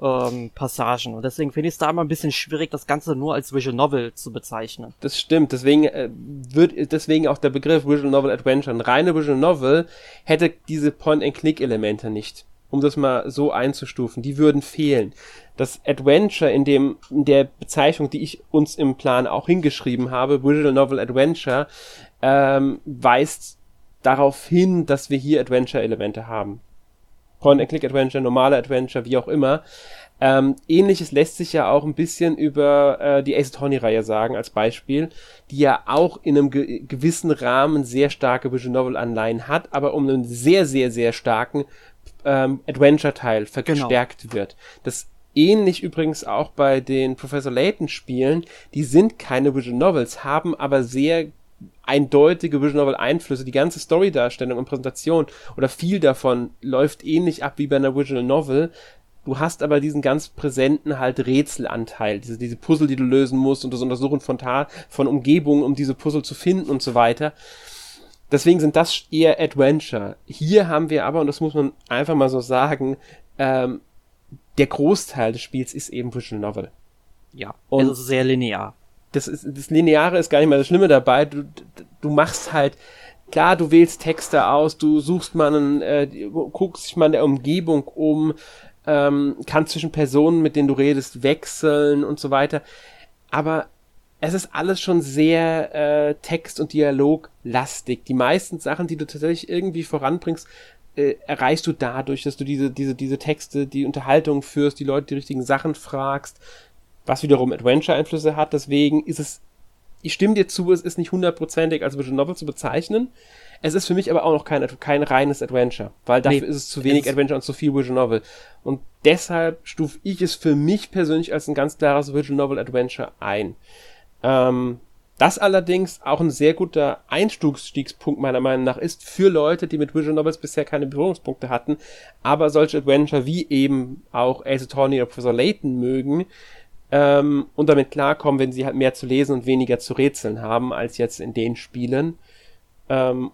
ähm, Passagen. Und deswegen finde ich es da immer ein bisschen schwierig, das Ganze nur als Visual Novel zu bezeichnen. Das stimmt. Deswegen äh, wird deswegen auch der Begriff Visual Novel Adventure. Ein reine Visual Novel hätte diese Point-and-Click-Elemente nicht. Um das mal so einzustufen. Die würden fehlen. Das Adventure in dem, in der Bezeichnung, die ich uns im Plan auch hingeschrieben habe, Visual Novel Adventure, ähm, weist darauf hin, dass wir hier Adventure-Elemente haben. Point-and-Click-Adventure, normale Adventure, wie auch immer. Ähm, Ähnliches lässt sich ja auch ein bisschen über äh, die Ace Attorney-Reihe sagen, als Beispiel, die ja auch in einem ge gewissen Rahmen sehr starke Visual Novel-Anleihen hat, aber um einen sehr, sehr, sehr starken ähm, Adventure-Teil verstärkt genau. wird. Das ähnlich übrigens auch bei den Professor Layton-Spielen, die sind keine Visual Novels, haben aber sehr eindeutige Visual Novel Einflüsse. Die ganze Story-Darstellung und Präsentation oder viel davon läuft ähnlich ab wie bei einer Visual Novel, Du hast aber diesen ganz präsenten halt Rätselanteil, diese, diese Puzzle, die du lösen musst und das Untersuchen von, Ta von Umgebungen, um diese Puzzle zu finden und so weiter. Deswegen sind das eher Adventure. Hier haben wir aber, und das muss man einfach mal so sagen, ähm, der Großteil des Spiels ist eben Visual Novel. Ja, und ist sehr linear. Das, ist, das Lineare ist gar nicht mal das Schlimme dabei. Du, du machst halt, klar, du wählst Texte aus, du suchst mal einen, äh, guckst dich mal in der Umgebung um, ähm, kann zwischen Personen, mit denen du redest, wechseln und so weiter. Aber es ist alles schon sehr äh, Text- und Dialog-lastig. Die meisten Sachen, die du tatsächlich irgendwie voranbringst, äh, erreichst du dadurch, dass du diese, diese, diese Texte, die Unterhaltung führst, die Leute die richtigen Sachen fragst, was wiederum Adventure-Einflüsse hat. Deswegen ist es, ich stimme dir zu, es ist nicht hundertprozentig als Visual Novel zu bezeichnen. Es ist für mich aber auch noch kein, kein reines Adventure, weil dafür nee, ist es zu wenig Adventure und zu viel Visual Novel. Und deshalb stufe ich es für mich persönlich als ein ganz klares Visual Novel Adventure ein. Ähm, das allerdings auch ein sehr guter Einstiegspunkt meiner Meinung nach ist für Leute, die mit Visual Novels bisher keine Berührungspunkte hatten, aber solche Adventure wie eben auch Ace Attorney oder Professor Layton mögen ähm, und damit klarkommen, wenn sie halt mehr zu lesen und weniger zu rätseln haben als jetzt in den Spielen. Ähm,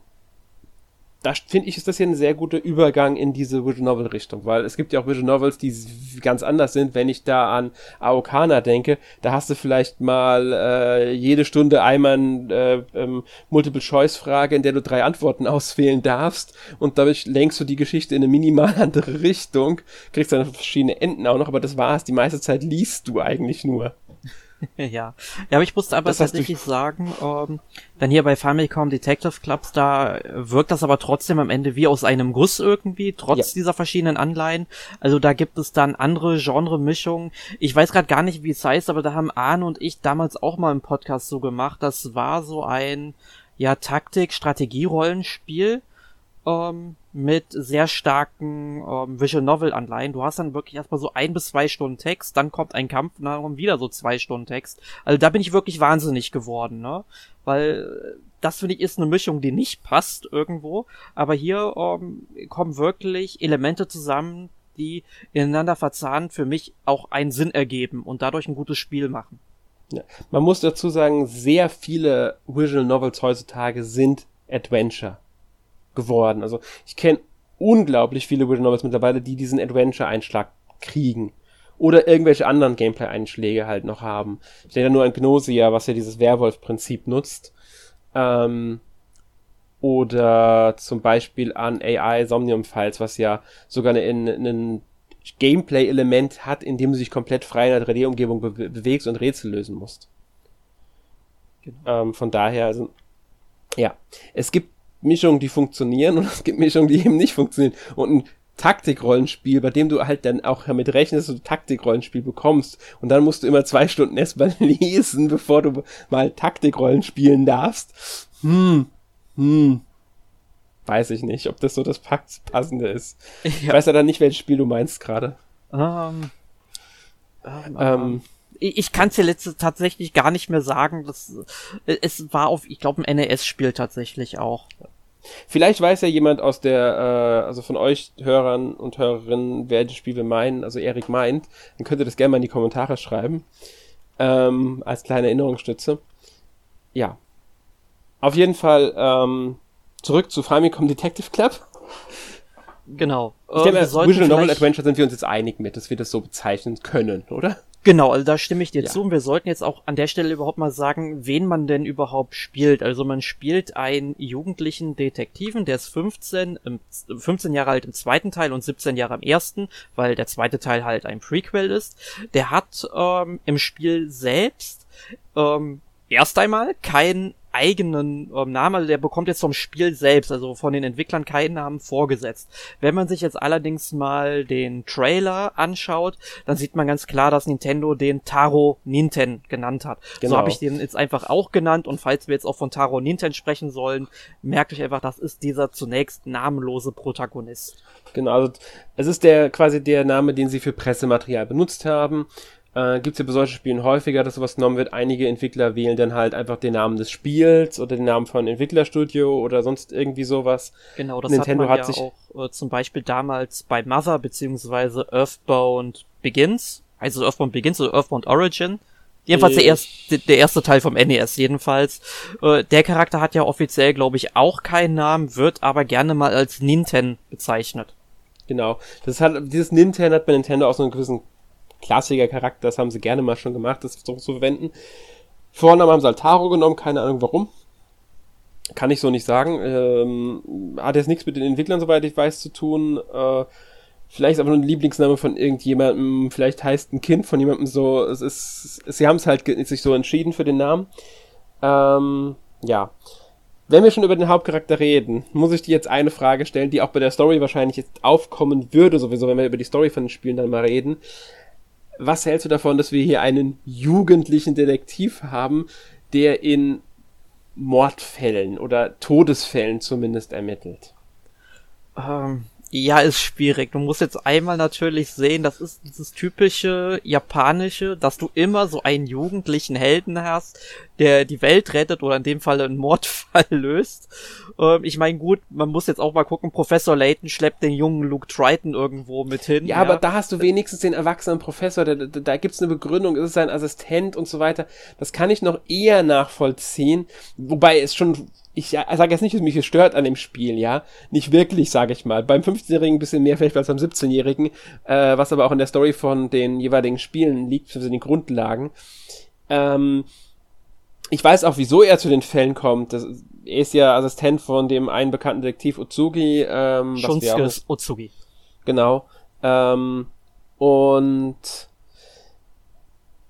da finde ich, ist das hier ein sehr guter Übergang in diese Visual Novel Richtung, weil es gibt ja auch Visual Novels, die ganz anders sind. Wenn ich da an Aokana denke, da hast du vielleicht mal äh, jede Stunde einmal äh, ähm, Multiple-Choice-Frage, in der du drei Antworten auswählen darfst und dadurch lenkst du die Geschichte in eine minimal andere Richtung, kriegst dann verschiedene Enden auch noch, aber das war's. Die meiste Zeit liest du eigentlich nur. ja. Ja, aber ich musste aber das tatsächlich sagen, ähm, dann hier bei Famicom Detective Clubs, da wirkt das aber trotzdem am Ende wie aus einem Guss irgendwie, trotz ja. dieser verschiedenen Anleihen. Also da gibt es dann andere Genre-Mischungen. Ich weiß gerade gar nicht, wie es heißt, aber da haben Arne und ich damals auch mal im Podcast so gemacht. Das war so ein, ja, Taktik-Strategie-Rollenspiel ähm, mit sehr starken ähm, Visual Novel Anleihen. Du hast dann wirklich erstmal so ein bis zwei Stunden Text, dann kommt ein Kampf und dann wieder so zwei Stunden Text. Also da bin ich wirklich wahnsinnig geworden, ne? Weil äh, das finde ich ist eine Mischung, die nicht passt irgendwo. Aber hier ähm, kommen wirklich Elemente zusammen, die ineinander verzahnt für mich auch einen Sinn ergeben und dadurch ein gutes Spiel machen. Ja. Man muss dazu sagen, sehr viele Visual Novels heutzutage sind Adventure geworden. Also ich kenne unglaublich viele Visual Novels mittlerweile, die diesen Adventure-Einschlag kriegen. Oder irgendwelche anderen Gameplay-Einschläge halt noch haben. Ich denke nur an Gnosia, was ja dieses Werwolf-Prinzip nutzt. Ähm, oder zum Beispiel an AI Somnium Files, was ja sogar ein Gameplay-Element hat, in dem du dich komplett frei in der 3D-Umgebung be bewegst und Rätsel lösen musst. Genau. Ähm, von daher, also, ja, es gibt Mischungen, die funktionieren und es gibt Mischungen, die eben nicht funktionieren. Und ein Taktikrollenspiel, bei dem du halt dann auch damit rechnest, dass du Taktikrollenspiel bekommst. Und dann musst du immer zwei Stunden erstmal lesen, bevor du mal Taktikrollen spielen darfst. Hm, hm. Weiß ich nicht, ob das so das Passende ist. Ja. Ich weiß ja dann nicht, welches Spiel du meinst gerade. Um, ähm, um, ähm, ich kann es ja letzte tatsächlich gar nicht mehr sagen. Das, äh, es war auf, ich glaube, ein NES-Spiel tatsächlich auch. Vielleicht weiß ja jemand aus der, äh, also von euch Hörern und Hörerinnen, wer das Spiel wir meinen, also Erik meint, dann könnt ihr das gerne mal in die Kommentare schreiben. Ähm, als kleine Erinnerungsstütze. Ja. Auf jeden Fall ähm, zurück zu Famicom Detective Club. Genau. Ich denke, äh, Visual Novel Adventure sind wir uns jetzt einig mit, dass wir das so bezeichnen können, oder? Genau, also da stimme ich dir ja. zu. Und wir sollten jetzt auch an der Stelle überhaupt mal sagen, wen man denn überhaupt spielt. Also man spielt einen jugendlichen Detektiven, der ist 15, 15 Jahre alt im zweiten Teil und 17 Jahre im ersten, weil der zweite Teil halt ein Prequel ist. Der hat ähm, im Spiel selbst ähm, erst einmal kein eigenen ähm, Namen, also der bekommt jetzt vom Spiel selbst, also von den Entwicklern keinen Namen vorgesetzt. Wenn man sich jetzt allerdings mal den Trailer anschaut, dann sieht man ganz klar, dass Nintendo den Taro Ninten genannt hat. Genau. So habe ich den jetzt einfach auch genannt und falls wir jetzt auch von Taro Ninten sprechen sollen, merkt euch einfach, das ist dieser zunächst namenlose Protagonist. Genau, also es ist der quasi der Name, den sie für Pressematerial benutzt haben. Äh, Gibt es ja bei solchen Spielen häufiger, dass sowas genommen wird. Einige Entwickler wählen dann halt einfach den Namen des Spiels oder den Namen von Entwicklerstudio oder sonst irgendwie sowas. Genau, das Nintendo hat, man hat ja sich auch äh, zum Beispiel damals bei Mother beziehungsweise Earthbound Begins, es Earthbound Begins oder Earthbound Origin. Jedenfalls der erste, der erste Teil vom NES jedenfalls. Äh, der Charakter hat ja offiziell, glaube ich, auch keinen Namen, wird aber gerne mal als Ninten bezeichnet. Genau. Das hat, dieses Ninten hat bei Nintendo auch so einen gewissen Klassiker-Charakter, das haben sie gerne mal schon gemacht, das so zu verwenden. Vornamen haben sie Altaro genommen, keine Ahnung warum. Kann ich so nicht sagen. Ähm, hat jetzt nichts mit den Entwicklern, soweit ich weiß, zu tun. Äh, vielleicht ist aber nur ein Lieblingsname von irgendjemandem, vielleicht heißt ein Kind von jemandem so. Es ist, sie haben es halt sich so entschieden für den Namen. Ähm, ja. Wenn wir schon über den Hauptcharakter reden, muss ich dir jetzt eine Frage stellen, die auch bei der Story wahrscheinlich jetzt aufkommen würde, sowieso, wenn wir über die Story von den Spielen dann mal reden was hältst du davon, dass wir hier einen jugendlichen Detektiv haben, der in Mordfällen oder Todesfällen zumindest ermittelt? Ähm, ja, ist schwierig. Du musst jetzt einmal natürlich sehen, das ist dieses typische japanische, dass du immer so einen jugendlichen Helden hast, der die Welt rettet oder in dem Fall einen Mordfall löst. Ähm, ich meine, gut, man muss jetzt auch mal gucken, Professor Layton schleppt den jungen Luke Triton irgendwo mit hin. Ja, ja. aber da hast du wenigstens den erwachsenen Professor, da, da, da gibt's eine Begründung, ist es sein Assistent und so weiter. Das kann ich noch eher nachvollziehen, wobei es schon ich sage jetzt nicht, dass mich es stört an dem Spiel, ja. Nicht wirklich, sage ich mal. Beim 15-Jährigen ein bisschen mehr vielleicht als beim 17-Jährigen, äh, was aber auch in der Story von den jeweiligen Spielen liegt, also in den Grundlagen. Ähm, ich weiß auch, wieso er zu den Fällen kommt. Das, er ist ja Assistent von dem einen bekannten Detektiv Utsugi. Ähm, Shunsuke Utsugi. Genau. Ähm, und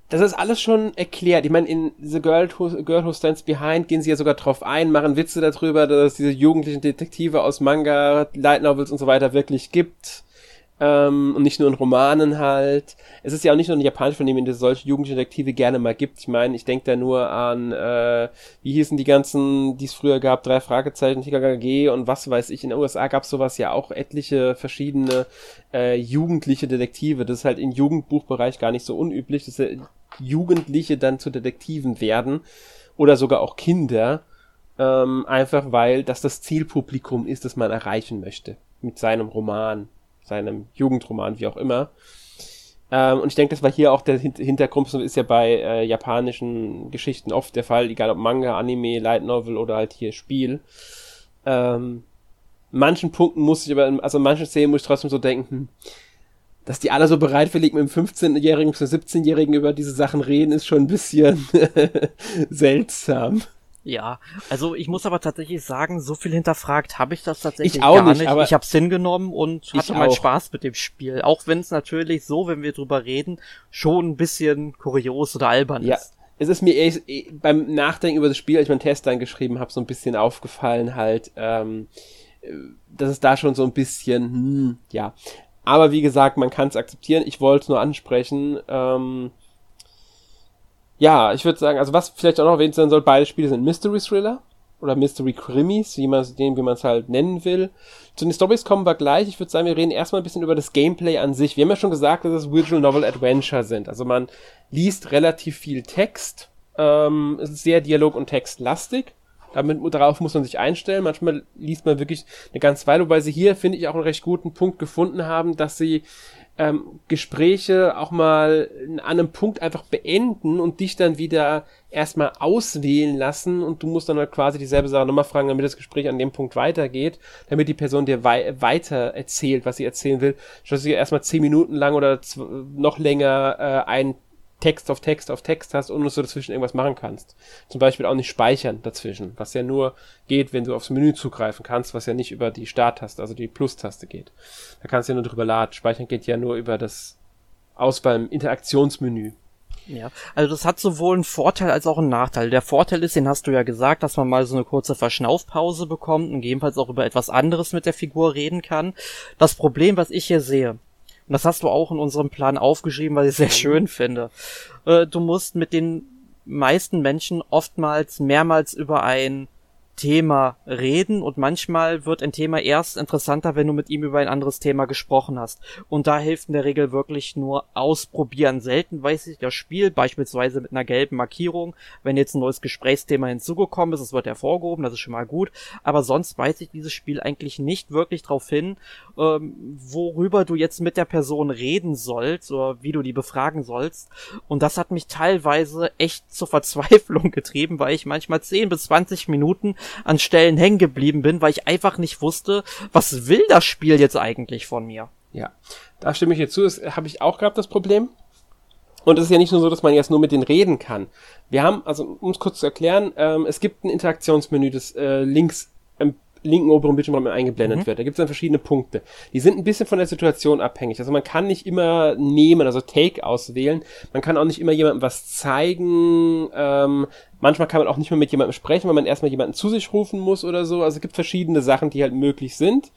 das ist alles schon erklärt. Ich meine, in The Girl Who, Girl Who Stands Behind gehen sie ja sogar drauf ein, machen Witze darüber, dass es diese jugendlichen Detektive aus Manga, Light Novels und so weiter wirklich gibt. Ähm, und nicht nur in Romanen halt. Es ist ja auch nicht nur ein japanisches dass es solche jugendlichen Detektive gerne mal gibt. Ich meine, ich denke da nur an, äh, wie hießen die ganzen, die es früher gab, drei Fragezeichen, TKKG und was weiß ich. In den USA gab es sowas ja auch etliche verschiedene äh, jugendliche Detektive. Das ist halt im Jugendbuchbereich gar nicht so unüblich, dass äh, Jugendliche dann zu Detektiven werden oder sogar auch Kinder. Ähm, einfach weil das das Zielpublikum ist, das man erreichen möchte mit seinem Roman seinem Jugendroman, wie auch immer. Ähm, und ich denke, das war hier auch der Hintergrund, ist ja bei äh, japanischen Geschichten oft der Fall, egal ob Manga, Anime, Light Novel oder halt hier Spiel. Ähm, manchen Punkten muss ich aber, also in manchen Szenen muss ich trotzdem so denken, hm, dass die alle so bereitwillig mit dem 15-Jährigen bis 17-Jährigen über diese Sachen reden, ist schon ein bisschen seltsam. Ja, also ich muss aber tatsächlich sagen, so viel hinterfragt habe ich das tatsächlich ich auch gar nicht. nicht. ich habe es hingenommen und hatte meinen Spaß mit dem Spiel. Auch wenn es natürlich so, wenn wir drüber reden, schon ein bisschen kurios oder albern ja. ist. Es ist mir eh, beim Nachdenken über das Spiel, als ich meinen Test eingeschrieben habe, so ein bisschen aufgefallen halt, ähm, dass es da schon so ein bisschen, hm, ja. Aber wie gesagt, man kann es akzeptieren. Ich wollte es nur ansprechen. Ähm, ja, ich würde sagen, also was vielleicht auch noch erwähnt sein soll, beide Spiele sind Mystery Thriller oder Mystery Krimis, wie man es wie man halt nennen will. Zu den Stories kommen wir gleich. Ich würde sagen, wir reden erstmal ein bisschen über das Gameplay an sich. Wir haben ja schon gesagt, dass es Visual Novel Adventure sind. Also man liest relativ viel Text. Ähm, sehr Dialog- und Textlastig. Damit, darauf muss man sich einstellen. Manchmal liest man wirklich eine ganze Weile, wobei sie hier, finde ich, auch einen recht guten Punkt gefunden haben, dass sie ähm, Gespräche auch mal an einem Punkt einfach beenden und dich dann wieder erstmal auswählen lassen und du musst dann halt quasi dieselbe Sache nochmal fragen, damit das Gespräch an dem Punkt weitergeht, damit die Person dir wei weiter erzählt, was sie erzählen will, statt sie erstmal zehn Minuten lang oder noch länger äh, ein Text auf Text auf Text hast und du dazwischen irgendwas machen kannst. Zum Beispiel auch nicht speichern dazwischen, was ja nur geht, wenn du aufs Menü zugreifen kannst, was ja nicht über die Starttaste, also die Plus-Taste geht. Da kannst du ja nur drüber laden. Speichern geht ja nur über das Auswahl im Interaktionsmenü. Ja, also das hat sowohl einen Vorteil als auch einen Nachteil. Der Vorteil ist, den hast du ja gesagt, dass man mal so eine kurze Verschnaufpause bekommt und gegebenenfalls auch über etwas anderes mit der Figur reden kann. Das Problem, was ich hier sehe, und das hast du auch in unserem Plan aufgeschrieben, weil ich es sehr schön finde, äh, du musst mit den meisten Menschen oftmals mehrmals über ein Thema reden und manchmal wird ein Thema erst interessanter, wenn du mit ihm über ein anderes Thema gesprochen hast. Und da hilft in der Regel wirklich nur ausprobieren. Selten weiß ich das Spiel, beispielsweise mit einer gelben Markierung, wenn jetzt ein neues Gesprächsthema hinzugekommen ist, es wird hervorgehoben, das ist schon mal gut. Aber sonst weiß ich dieses Spiel eigentlich nicht wirklich darauf hin, ähm, worüber du jetzt mit der Person reden sollst oder wie du die befragen sollst. Und das hat mich teilweise echt zur Verzweiflung getrieben, weil ich manchmal 10 bis 20 Minuten an Stellen hängen geblieben bin, weil ich einfach nicht wusste, was will das Spiel jetzt eigentlich von mir. Ja, da stimme ich jetzt zu. Das habe ich auch gehabt, das Problem. Und es ist ja nicht nur so, dass man jetzt nur mit denen reden kann. Wir haben, also um es kurz zu erklären, ähm, es gibt ein Interaktionsmenü, das äh, links linken oberen Bildschirmraum eingeblendet mhm. wird. Da gibt es dann verschiedene Punkte. Die sind ein bisschen von der Situation abhängig. Also man kann nicht immer nehmen, also Take auswählen. Man kann auch nicht immer jemandem was zeigen. Ähm, manchmal kann man auch nicht mehr mit jemandem sprechen, weil man erstmal jemanden zu sich rufen muss oder so. Also es gibt verschiedene Sachen, die halt möglich sind.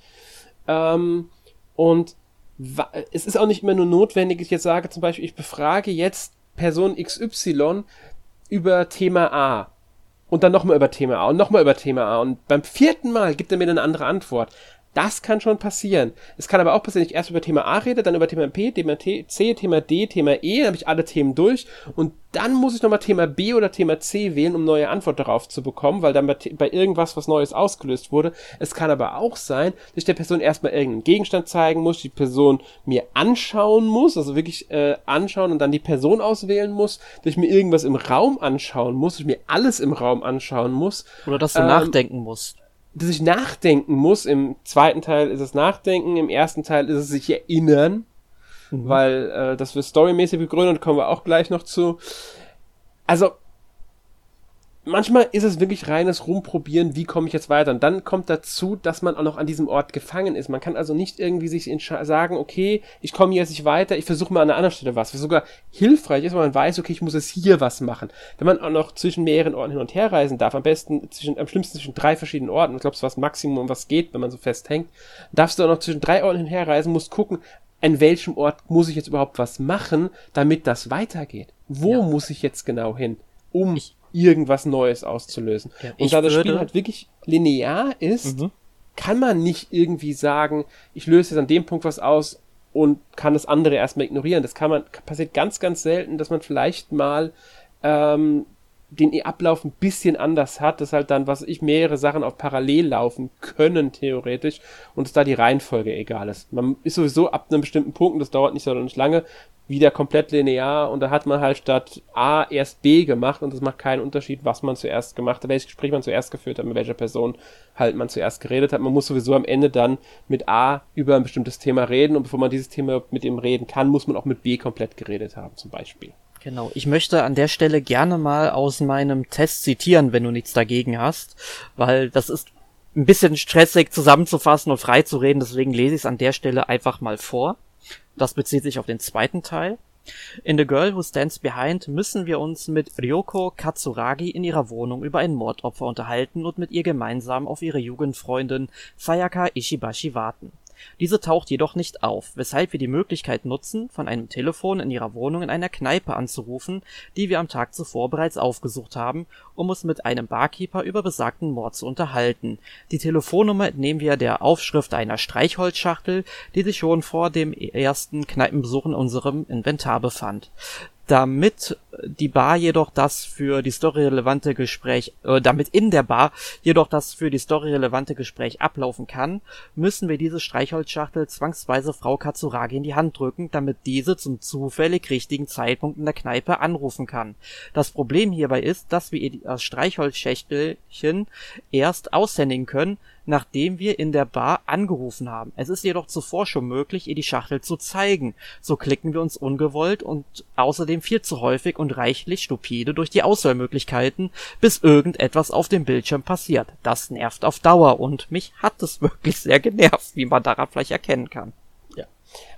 Ähm, und es ist auch nicht immer nur notwendig, ich jetzt sage zum Beispiel, ich befrage jetzt Person XY über Thema A und dann nochmal über Thema A und nochmal über Thema A und beim vierten Mal gibt er mir eine andere Antwort. Das kann schon passieren. Es kann aber auch passieren, dass ich erst über Thema A rede, dann über Thema P, Thema T, C, Thema D, Thema E, dann habe ich alle Themen durch und dann muss ich nochmal Thema B oder Thema C wählen, um neue Antwort darauf zu bekommen, weil dann bei, bei irgendwas was Neues ausgelöst wurde. Es kann aber auch sein, dass ich der Person erstmal irgendeinen Gegenstand zeigen muss, die Person mir anschauen muss, also wirklich äh, anschauen und dann die Person auswählen muss, dass ich mir irgendwas im Raum anschauen muss, dass ich mir alles im Raum anschauen muss. Oder dass du ähm, nachdenken musst dass ich nachdenken muss. Im zweiten Teil ist es Nachdenken, im ersten Teil ist es sich erinnern, mhm. weil äh, das wird storymäßig begründet, kommen wir auch gleich noch zu. Also, manchmal ist es wirklich reines Rumprobieren, wie komme ich jetzt weiter. Und dann kommt dazu, dass man auch noch an diesem Ort gefangen ist. Man kann also nicht irgendwie sich sagen, okay, ich komme jetzt nicht weiter, ich versuche mal an einer anderen Stelle was. Was sogar hilfreich ist, weil man weiß, okay, ich muss jetzt hier was machen. Wenn man auch noch zwischen mehreren Orten hin und her reisen darf, am besten zwischen, am schlimmsten zwischen drei verschiedenen Orten, ich glaube, es war das Maximum, was geht, wenn man so festhängt, darfst du auch noch zwischen drei Orten hin und her reisen, musst gucken, an welchem Ort muss ich jetzt überhaupt was machen, damit das weitergeht. Wo ja. muss ich jetzt genau hin, um ich irgendwas Neues auszulösen. Ja, und da das Spiel halt wirklich linear ist, mhm. kann man nicht irgendwie sagen, ich löse jetzt an dem Punkt was aus und kann das andere erstmal ignorieren. Das kann man, passiert ganz, ganz selten, dass man vielleicht mal ähm, den Ablauf ein bisschen anders hat, dass halt dann, was ich, mehrere Sachen auf parallel laufen können, theoretisch, und dass da die Reihenfolge egal ist. Man ist sowieso ab einem bestimmten Punkt, und das dauert nicht so nicht lange, wieder komplett linear und da hat man halt statt A erst B gemacht und das macht keinen Unterschied, was man zuerst gemacht hat, welches Gespräch man zuerst geführt hat, mit welcher Person halt man zuerst geredet hat. Man muss sowieso am Ende dann mit A über ein bestimmtes Thema reden und bevor man dieses Thema mit ihm reden kann, muss man auch mit B komplett geredet haben, zum Beispiel. Genau, ich möchte an der Stelle gerne mal aus meinem Test zitieren, wenn du nichts dagegen hast, weil das ist ein bisschen stressig zusammenzufassen und frei zu reden, deswegen lese ich es an der Stelle einfach mal vor. Das bezieht sich auf den zweiten Teil. In The Girl Who Stands Behind müssen wir uns mit Ryoko Katsuragi in ihrer Wohnung über ein Mordopfer unterhalten und mit ihr gemeinsam auf ihre Jugendfreundin Sayaka Ishibashi warten. Diese taucht jedoch nicht auf, weshalb wir die Möglichkeit nutzen, von einem Telefon in ihrer Wohnung in einer Kneipe anzurufen, die wir am Tag zuvor bereits aufgesucht haben, um uns mit einem Barkeeper über besagten Mord zu unterhalten. Die Telefonnummer entnehmen wir der Aufschrift einer Streichholzschachtel, die sich schon vor dem ersten Kneipenbesuch in unserem Inventar befand damit die Bar jedoch das für die Story relevante Gespräch, äh, damit in der Bar jedoch das für die Story relevante Gespräch ablaufen kann, müssen wir diese Streichholzschachtel zwangsweise Frau Katsuragi in die Hand drücken, damit diese zum zufällig richtigen Zeitpunkt in der Kneipe anrufen kann. Das Problem hierbei ist, dass wir ihr das Streichholzschächtelchen erst aushändigen können, nachdem wir in der Bar angerufen haben. Es ist jedoch zuvor schon möglich, ihr die Schachtel zu zeigen. So klicken wir uns ungewollt und außerdem viel zu häufig und reichlich stupide durch die Auswahlmöglichkeiten, bis irgendetwas auf dem Bildschirm passiert. Das nervt auf Dauer und mich hat es wirklich sehr genervt, wie man daran vielleicht erkennen kann.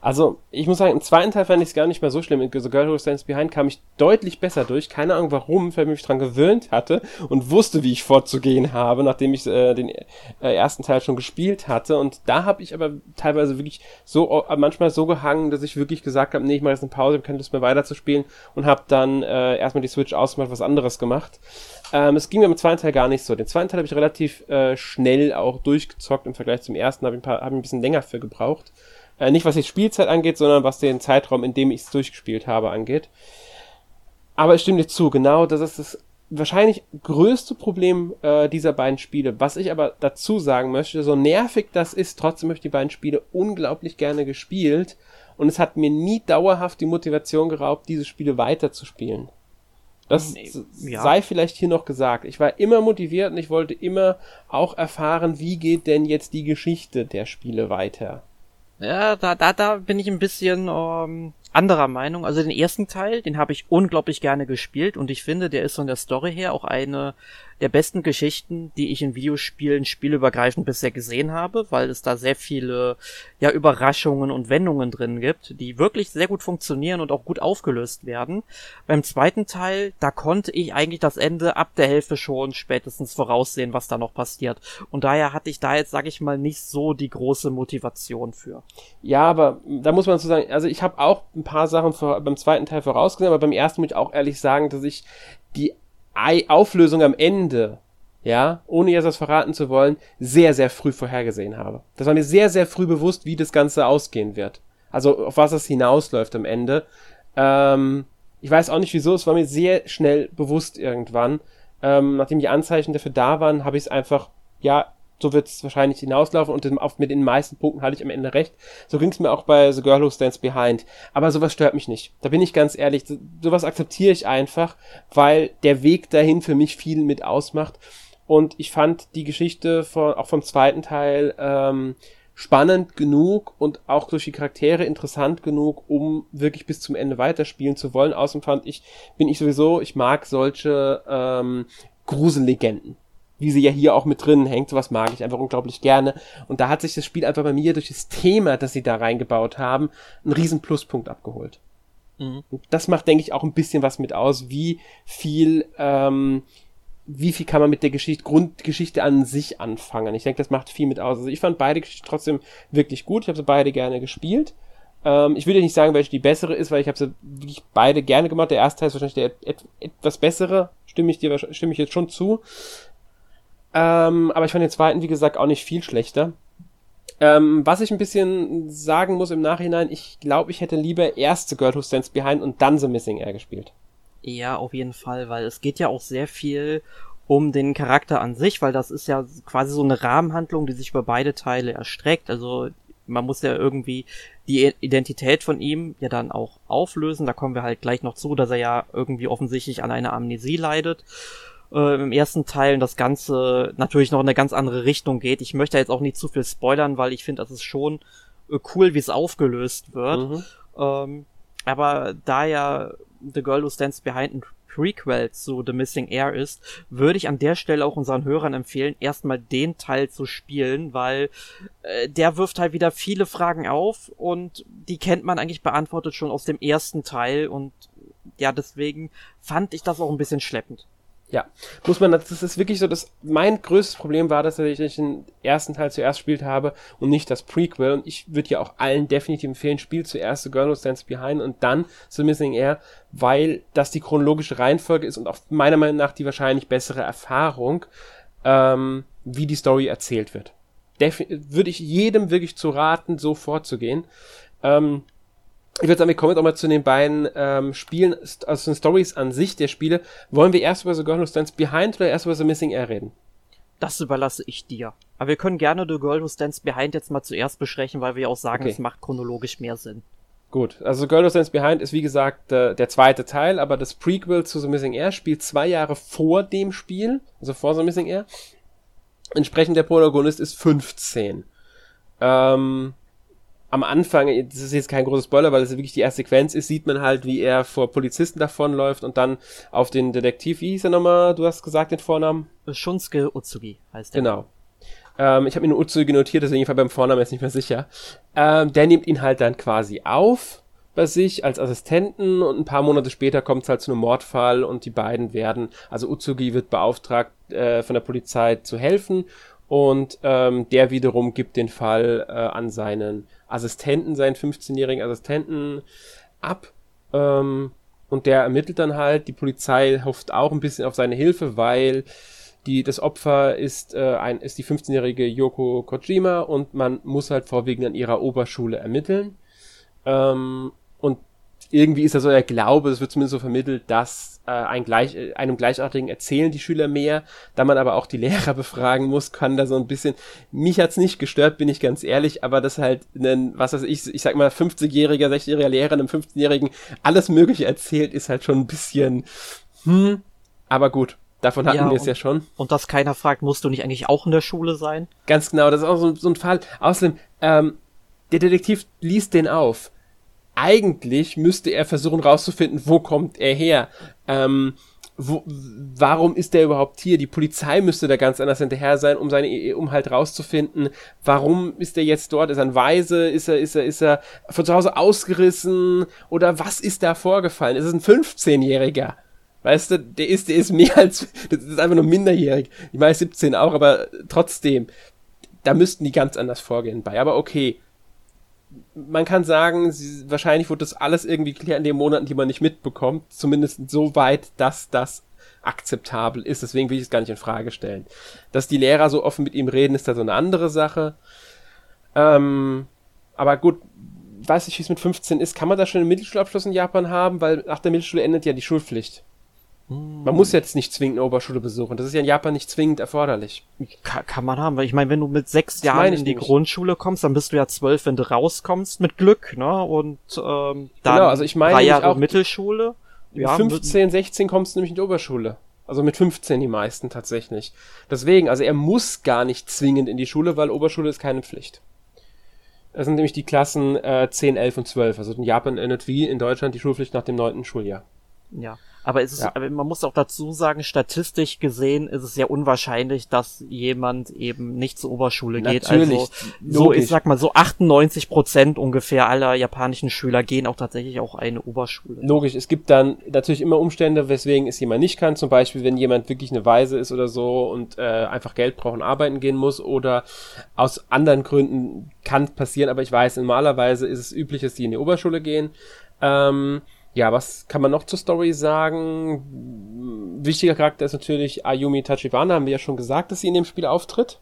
Also, ich muss sagen, im zweiten Teil fand ich es gar nicht mehr so schlimm. In The Girl Who Stands Behind kam ich deutlich besser durch. Keine Ahnung warum, weil ich mich dran gewöhnt hatte und wusste, wie ich vorzugehen habe, nachdem ich äh, den äh, ersten Teil schon gespielt hatte. Und da habe ich aber teilweise wirklich so, äh, manchmal so gehangen, dass ich wirklich gesagt habe, nee, ich mache jetzt eine Pause, ich keine Lust mehr weiterzuspielen und habe dann äh, erstmal die Switch ausgemacht, was anderes gemacht. Ähm, es ging mir im zweiten Teil gar nicht so. Den zweiten Teil habe ich relativ äh, schnell auch durchgezockt im Vergleich zum ersten, habe ich hab ich ein bisschen länger für gebraucht. Äh, nicht was die Spielzeit angeht, sondern was den Zeitraum, in dem ich es durchgespielt habe, angeht. Aber ich stimme dir zu, genau, das ist das wahrscheinlich größte Problem äh, dieser beiden Spiele. Was ich aber dazu sagen möchte, so nervig das ist, trotzdem habe ich die beiden Spiele unglaublich gerne gespielt und es hat mir nie dauerhaft die Motivation geraubt, diese Spiele weiterzuspielen. Das ja. sei vielleicht hier noch gesagt. Ich war immer motiviert und ich wollte immer auch erfahren, wie geht denn jetzt die Geschichte der Spiele weiter. Ja, da, da, da bin ich ein bisschen ähm, anderer Meinung. Also den ersten Teil, den habe ich unglaublich gerne gespielt und ich finde, der ist von der Story her auch eine der besten Geschichten, die ich in Videospielen spielübergreifend bisher gesehen habe, weil es da sehr viele ja Überraschungen und Wendungen drin gibt, die wirklich sehr gut funktionieren und auch gut aufgelöst werden. Beim zweiten Teil, da konnte ich eigentlich das Ende ab der Hälfte schon spätestens voraussehen, was da noch passiert. Und daher hatte ich da jetzt, sag ich mal, nicht so die große Motivation für. Ja, aber da muss man so sagen, also ich habe auch ein paar Sachen vor, beim zweiten Teil vorausgesehen, aber beim ersten muss ich auch ehrlich sagen, dass ich die Auflösung am Ende, ja, ohne jetzt das verraten zu wollen, sehr, sehr früh vorhergesehen habe. Das war mir sehr, sehr früh bewusst, wie das Ganze ausgehen wird. Also auf was es hinausläuft am Ende. Ähm, ich weiß auch nicht wieso, es war mir sehr schnell bewusst irgendwann. Ähm, nachdem die Anzeichen dafür da waren, habe ich es einfach, ja, so wird es wahrscheinlich hinauslaufen und auf, mit den meisten Punkten hatte ich am Ende recht. So ging es mir auch bei The Girl Who Stands Behind. Aber sowas stört mich nicht. Da bin ich ganz ehrlich. So, sowas akzeptiere ich einfach, weil der Weg dahin für mich viel mit ausmacht. Und ich fand die Geschichte von, auch vom zweiten Teil ähm, spannend genug und auch durch die Charaktere interessant genug, um wirklich bis zum Ende weiterspielen zu wollen. Außerdem fand ich, bin ich sowieso, ich mag solche ähm, Grusellegenden wie sie ja hier auch mit drin hängt. Sowas mag ich einfach unglaublich gerne. Und da hat sich das Spiel einfach bei mir durch das Thema, das sie da reingebaut haben, einen riesen Pluspunkt abgeholt. Mhm. Das macht, denke ich, auch ein bisschen was mit aus, wie viel, ähm, wie viel kann man mit der Geschichte, Grundgeschichte an sich anfangen. Ich denke, das macht viel mit aus. Also ich fand beide Geschichten trotzdem wirklich gut. Ich habe sie beide gerne gespielt. Ähm, ich würde nicht sagen, welche die bessere ist, weil ich habe sie wirklich beide gerne gemacht. Der erste Teil ist wahrscheinlich der et etwas bessere, stimme ich dir stimme ich jetzt schon zu. Ähm, aber ich fand den zweiten, wie gesagt, auch nicht viel schlechter. Ähm, was ich ein bisschen sagen muss im Nachhinein, ich glaube, ich hätte lieber erst The Girl Who Stands Behind und dann The Missing Air gespielt. Ja, auf jeden Fall, weil es geht ja auch sehr viel um den Charakter an sich, weil das ist ja quasi so eine Rahmenhandlung, die sich über beide Teile erstreckt. Also man muss ja irgendwie die Identität von ihm ja dann auch auflösen. Da kommen wir halt gleich noch zu, dass er ja irgendwie offensichtlich an einer Amnesie leidet äh, im ersten Teil das Ganze natürlich noch in eine ganz andere Richtung geht. Ich möchte jetzt auch nicht zu viel spoilern, weil ich finde, das ist schon äh, cool, wie es aufgelöst wird. Mhm. Ähm, aber da ja The Girl Who Stands Behind ein Prequel zu The Missing Air ist, würde ich an der Stelle auch unseren Hörern empfehlen, erstmal den Teil zu spielen, weil äh, der wirft halt wieder viele Fragen auf und die kennt man eigentlich beantwortet schon aus dem ersten Teil und ja, deswegen fand ich das auch ein bisschen schleppend. Ja, muss man, das ist wirklich so, dass mein größtes Problem war, dass ich den ersten Teil zuerst gespielt habe und nicht das Prequel. Und ich würde ja auch allen definitiv empfehlen, spielt zuerst The Girl Who Stands Behind und dann The Missing Air, weil das die chronologische Reihenfolge ist und auch meiner Meinung nach die wahrscheinlich bessere Erfahrung, ähm, wie die Story erzählt wird. Defi würde ich jedem wirklich zu raten, so vorzugehen. Ähm, ich würde sagen, wir kommen jetzt auch mal zu den beiden ähm, Spielen, also den Stories an sich der Spiele. Wollen wir erst über The Girl Who Stands Behind oder erst über The Missing Air reden? Das überlasse ich dir. Aber wir können gerne The Girl Who Stands Behind jetzt mal zuerst besprechen, weil wir auch sagen, es okay. macht chronologisch mehr Sinn. Gut, also The Girl Who Stands Behind ist wie gesagt äh, der zweite Teil, aber das Prequel zu The Missing Air spielt zwei Jahre vor dem Spiel, also vor The Missing Air. Entsprechend der Protagonist ist 15. Ähm, am Anfang, das ist jetzt kein großes Spoiler, weil es wirklich die erste Sequenz ist, sieht man halt, wie er vor Polizisten davonläuft und dann auf den Detektiv, wie hieß er nochmal, du hast gesagt den Vornamen? Shunsuke Utsugi heißt er. Genau. ähm, ich habe mir nur Utsugi notiert, deswegen war beim Vornamen jetzt nicht mehr sicher, ähm, der nimmt ihn halt dann quasi auf bei sich als Assistenten und ein paar Monate später kommt es halt zu einem Mordfall und die beiden werden, also Utsugi wird beauftragt äh, von der Polizei zu helfen und ähm, der wiederum gibt den Fall äh, an seinen Assistenten, seinen 15-jährigen Assistenten ab ähm, und der ermittelt dann halt, die Polizei hofft auch ein bisschen auf seine Hilfe, weil die, das Opfer ist, äh, ein, ist die 15-jährige Yoko Kojima und man muss halt vorwiegend an ihrer Oberschule ermitteln. Ähm, irgendwie ist da so der Glaube, es wird zumindest so vermittelt, dass äh, ein gleich, äh, einem Gleichartigen erzählen die Schüler mehr, da man aber auch die Lehrer befragen muss, kann da so ein bisschen, mich hat's nicht gestört, bin ich ganz ehrlich, aber das halt ein, was weiß ich, ich sag mal 50-jähriger, 60-jähriger Lehrer einem 15-jährigen alles mögliche erzählt, ist halt schon ein bisschen, hm, aber gut. Davon hatten ja, wir es ja schon. Und dass keiner fragt, musst du nicht eigentlich auch in der Schule sein? Ganz genau, das ist auch so, so ein Fall. Außerdem, ähm, der Detektiv liest den auf. Eigentlich müsste er versuchen rauszufinden, wo kommt er her. Ähm, wo, warum ist der überhaupt hier? Die Polizei müsste da ganz anders hinterher sein, um seine, um halt rauszufinden, warum ist er jetzt dort? Ist er ein Weise? Ist er, ist er, ist er von zu Hause ausgerissen? Oder was ist da vorgefallen? Ist es ein 15-Jähriger? Weißt du, der ist, der ist mehr als, das ist einfach nur minderjährig. Ich meine 17 auch, aber trotzdem, da müssten die ganz anders vorgehen bei. Aber okay. Man kann sagen, sie, wahrscheinlich wurde das alles irgendwie geklärt in den Monaten, die man nicht mitbekommt. Zumindest so weit, dass das akzeptabel ist. Deswegen will ich es gar nicht in Frage stellen. Dass die Lehrer so offen mit ihm reden, ist da so eine andere Sache. Ähm, aber gut, weiß ich, wie es mit 15 ist. Kann man da schon einen Mittelschulabschluss in Japan haben? Weil nach der Mittelschule endet ja die Schulpflicht. Man muss jetzt nicht zwingend eine Oberschule besuchen. Das ist ja in Japan nicht zwingend erforderlich. Kann, kann man haben, weil ich meine, wenn du mit sechs das Jahren in die nämlich. Grundschule kommst, dann bist du ja zwölf, wenn du rauskommst, mit Glück, ne? Und ähm, dann genau, also ich meine drei Jahre auch Mittelschule. Mit ja, 15, 16 kommst du nämlich in die Oberschule. Also mit 15 die meisten tatsächlich. Deswegen, also er muss gar nicht zwingend in die Schule, weil Oberschule ist keine Pflicht. Das sind nämlich die Klassen äh, 10, 11 und 12. Also in Japan endet wie in Deutschland die Schulpflicht nach dem neunten Schuljahr. Ja. Aber es ist, ja. man muss auch dazu sagen, statistisch gesehen ist es ja unwahrscheinlich, dass jemand eben nicht zur Oberschule geht. Natürlich. Also, so, ich sag mal, so 98 Prozent ungefähr aller japanischen Schüler gehen auch tatsächlich auch eine Oberschule. Logisch. Es gibt dann natürlich immer Umstände, weswegen es jemand nicht kann. Zum Beispiel, wenn jemand wirklich eine Weise ist oder so und äh, einfach Geld braucht und arbeiten gehen muss oder aus anderen Gründen kann passieren. Aber ich weiß, normalerweise ist es üblich, dass die in die Oberschule gehen. Ähm, ja, was kann man noch zur Story sagen? Wichtiger Charakter ist natürlich Ayumi Tachibana, haben wir ja schon gesagt, dass sie in dem Spiel auftritt.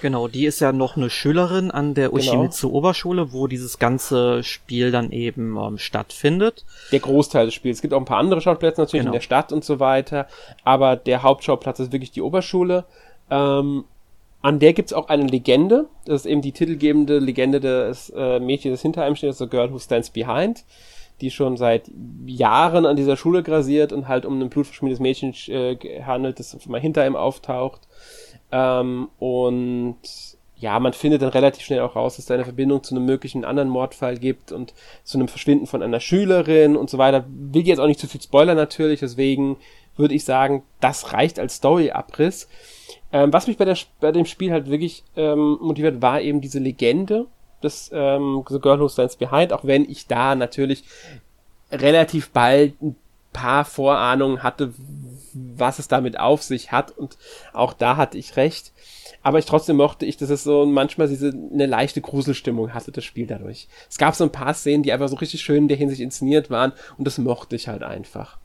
Genau, die ist ja noch eine Schülerin an der Ushimitsu genau. Oberschule, wo dieses ganze Spiel dann eben ähm, stattfindet. Der Großteil des Spiels. Es gibt auch ein paar andere Schauplätze natürlich genau. in der Stadt und so weiter, aber der Hauptschauplatz ist wirklich die Oberschule. Ähm, an der gibt's auch eine Legende. Das ist eben die titelgebende Legende des äh, Mädchens, das hinter einem steht, The Girl Who Stands Behind die schon seit Jahren an dieser Schule grasiert und halt um ein blutverschmiedetes Mädchen äh, handelt, das mal hinter ihm auftaucht. Ähm, und ja, man findet dann relativ schnell auch raus, dass da eine Verbindung zu einem möglichen anderen Mordfall gibt und zu einem Verschwinden von einer Schülerin und so weiter. Will jetzt auch nicht zu viel Spoiler natürlich, deswegen würde ich sagen, das reicht als Story-Abriss. Ähm, was mich bei, der, bei dem Spiel halt wirklich ähm, motiviert, war eben diese Legende das ähm, The Girl Who Stands Behind, auch wenn ich da natürlich relativ bald ein paar Vorahnungen hatte, was es damit auf sich hat und auch da hatte ich recht. Aber ich trotzdem mochte ich, dass es so manchmal diese eine leichte Gruselstimmung hatte, das Spiel dadurch. Es gab so ein paar Szenen, die einfach so richtig schön in der Hinsicht inszeniert waren und das mochte ich halt einfach.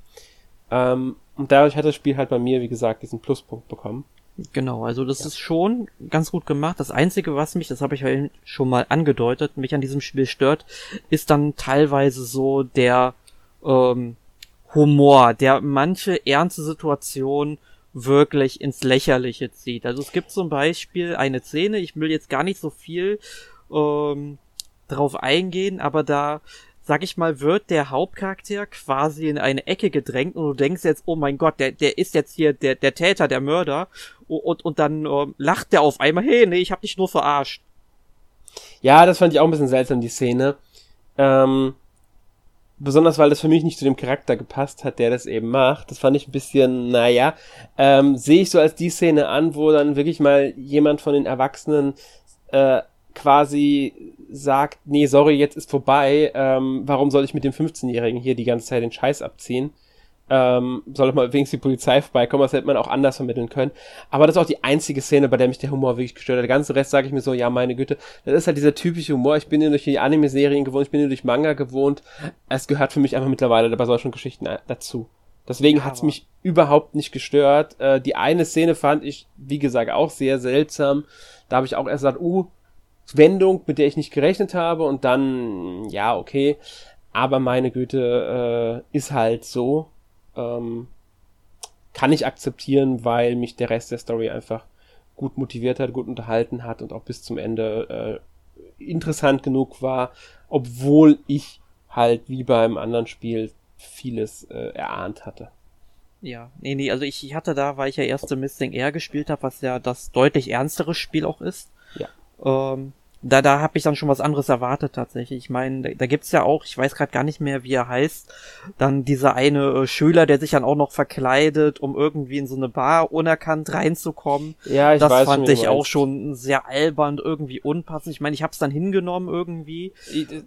Ähm, und dadurch hat das Spiel halt bei mir, wie gesagt, diesen Pluspunkt bekommen. Genau, also das ja. ist schon ganz gut gemacht. Das Einzige, was mich, das habe ich ja schon mal angedeutet, mich an diesem Spiel stört, ist dann teilweise so der ähm, Humor, der manche ernste Situationen wirklich ins Lächerliche zieht. Also es gibt zum Beispiel eine Szene, ich will jetzt gar nicht so viel ähm, drauf eingehen, aber da sag ich mal, wird der Hauptcharakter quasi in eine Ecke gedrängt und du denkst jetzt, oh mein Gott, der, der ist jetzt hier der, der Täter, der Mörder und, und dann äh, lacht der auf einmal, hey, nee, ich hab dich nur verarscht. Ja, das fand ich auch ein bisschen seltsam, die Szene. Ähm, besonders weil das für mich nicht zu dem Charakter gepasst hat, der das eben macht. Das fand ich ein bisschen, naja, ähm, sehe ich so als die Szene an, wo dann wirklich mal jemand von den Erwachsenen äh, quasi sagt, nee, sorry, jetzt ist vorbei, ähm, warum soll ich mit dem 15-Jährigen hier die ganze Zeit den Scheiß abziehen? ähm, soll mal wenigstens die Polizei vorbeikommen, das hätte man auch anders vermitteln können. Aber das ist auch die einzige Szene, bei der mich der Humor wirklich gestört hat. Der ganze Rest sage ich mir so, ja, meine Güte, das ist halt dieser typische Humor. Ich bin ja durch die Anime-Serien gewohnt, ich bin ja durch Manga gewohnt. Es gehört für mich einfach mittlerweile bei solchen Geschichten dazu. Deswegen ja, hat's mich überhaupt nicht gestört. Äh, die eine Szene fand ich, wie gesagt, auch sehr seltsam. Da habe ich auch erst gesagt, uh, Wendung, mit der ich nicht gerechnet habe und dann, ja, okay. Aber meine Güte, äh, ist halt so ähm, kann ich akzeptieren, weil mich der Rest der Story einfach gut motiviert hat, gut unterhalten hat und auch bis zum Ende äh, interessant genug war, obwohl ich halt wie beim anderen Spiel vieles äh, erahnt hatte. Ja, nee, nee, also ich, ich hatte da, weil ich ja erste Missing Air gespielt habe, was ja das deutlich ernstere Spiel auch ist. Ja. Ähm, da, da habe ich dann schon was anderes erwartet tatsächlich. Ich meine, da, da gibt's ja auch, ich weiß gerade gar nicht mehr, wie er heißt, dann dieser eine äh, Schüler, der sich dann auch noch verkleidet, um irgendwie in so eine Bar unerkannt reinzukommen. Ja, ich das weiß fand ich auch schon sehr albern, irgendwie unpassend. Ich meine, ich habe es dann hingenommen irgendwie. Ich, äh,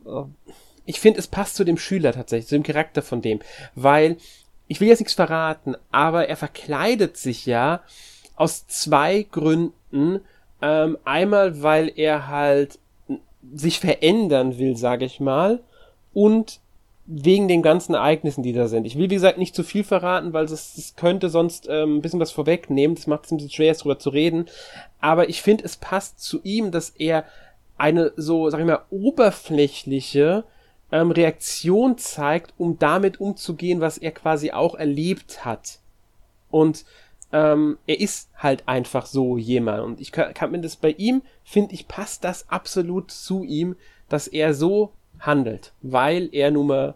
ich finde, es passt zu dem Schüler tatsächlich, zu dem Charakter von dem, weil ich will jetzt nichts verraten, aber er verkleidet sich ja aus zwei Gründen ähm, einmal, weil er halt sich verändern will, sage ich mal, und wegen den ganzen Ereignissen, die da sind. Ich will, wie gesagt, nicht zu viel verraten, weil das könnte sonst ähm, ein bisschen was vorwegnehmen. Das macht es ein bisschen schwer, darüber zu reden. Aber ich finde, es passt zu ihm, dass er eine so, sag ich mal, oberflächliche ähm, Reaktion zeigt, um damit umzugehen, was er quasi auch erlebt hat. Und ähm, er ist halt einfach so jemand. Und ich kann, kann mir das bei ihm, finde ich, passt das absolut zu ihm, dass er so handelt, weil er nun mal,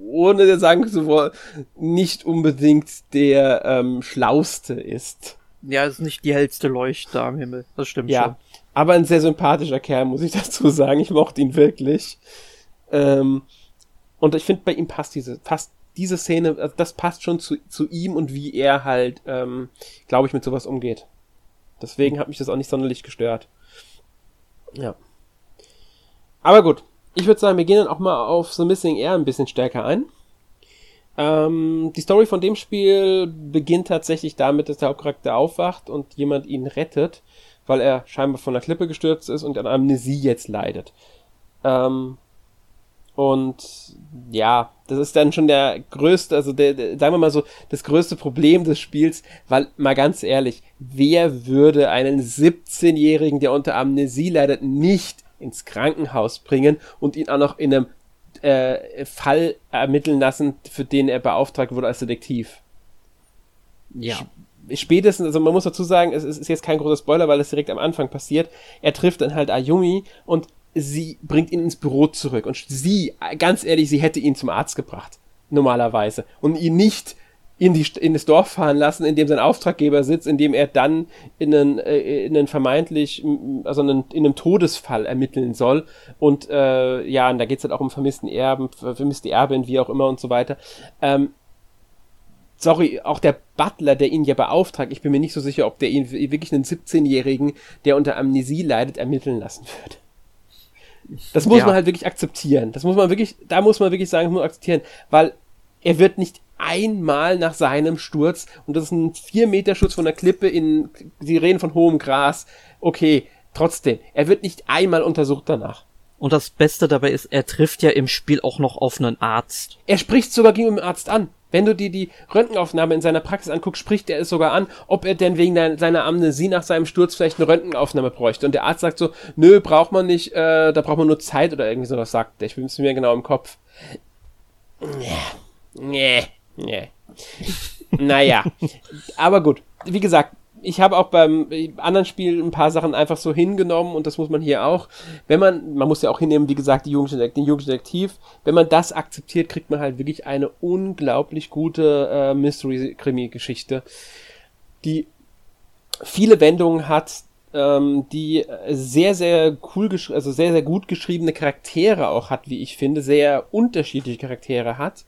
ohne sagen zu wollen, nicht unbedingt der ähm, Schlauste ist. Ja, ist nicht die hellste Leuchte am Himmel. Das stimmt ja, schon. Aber ein sehr sympathischer Kerl, muss ich dazu sagen. Ich mochte ihn wirklich. Ähm, und ich finde, bei ihm passt diese, passt diese Szene, also das passt schon zu, zu ihm und wie er halt, ähm, glaube ich, mit sowas umgeht. Deswegen hat mich das auch nicht sonderlich gestört. Ja. Aber gut, ich würde sagen, wir gehen dann auch mal auf The Missing Air ein bisschen stärker ein. Ähm, die Story von dem Spiel beginnt tatsächlich damit, dass der Hauptcharakter aufwacht und jemand ihn rettet, weil er scheinbar von der Klippe gestürzt ist und an Amnesie jetzt leidet. Ähm, und ja, das ist dann schon der größte, also der, der, sagen wir mal so, das größte Problem des Spiels, weil mal ganz ehrlich, wer würde einen 17-Jährigen, der unter Amnesie leidet, nicht ins Krankenhaus bringen und ihn auch noch in einem äh, Fall ermitteln lassen, für den er beauftragt wurde als Detektiv? Ja. Spätestens, also man muss dazu sagen, es ist jetzt kein großer Spoiler, weil es direkt am Anfang passiert. Er trifft dann halt Ayumi und sie bringt ihn ins Büro zurück. Und sie, ganz ehrlich, sie hätte ihn zum Arzt gebracht. Normalerweise. Und ihn nicht in, die, in das Dorf fahren lassen, in dem sein Auftraggeber sitzt, in dem er dann in einen, äh, in einen vermeintlich, also in einem Todesfall ermitteln soll. Und äh, ja, und da geht's halt auch um vermissten Erben, vermisste Erbin, wie auch immer und so weiter. Ähm, sorry, auch der Butler, der ihn ja beauftragt, ich bin mir nicht so sicher, ob der ihn wirklich einen 17-Jährigen, der unter Amnesie leidet, ermitteln lassen würde. Das muss ja. man halt wirklich akzeptieren. Das muss man wirklich, da muss man wirklich sagen, muss akzeptieren, weil er wird nicht einmal nach seinem Sturz, und das ist ein 4 Meter Schutz von der Klippe in, sie reden von hohem Gras, okay, trotzdem, er wird nicht einmal untersucht danach. Und das Beste dabei ist, er trifft ja im Spiel auch noch auf einen Arzt. Er spricht sogar gegen den Arzt an. Wenn du dir die Röntgenaufnahme in seiner Praxis anguckst, spricht er es sogar an, ob er denn wegen seiner Amnesie nach seinem Sturz vielleicht eine Röntgenaufnahme bräuchte. Und der Arzt sagt so, nö, braucht man nicht, äh, da braucht man nur Zeit oder irgendwie sowas, sagt er. Ich bin es mir genau im Kopf. Nee, nee. naja, aber gut. Wie gesagt, ich habe auch beim anderen Spiel ein paar Sachen einfach so hingenommen und das muss man hier auch. Wenn man, man muss ja auch hinnehmen, wie gesagt, die Jugenddetektiv, den Jugenddetektiv. Wenn man das akzeptiert, kriegt man halt wirklich eine unglaublich gute äh, Mystery-Krimi-Geschichte, die viele Wendungen hat ähm, die sehr, sehr cool, also sehr, sehr gut geschriebene Charaktere auch hat, wie ich finde, sehr unterschiedliche Charaktere hat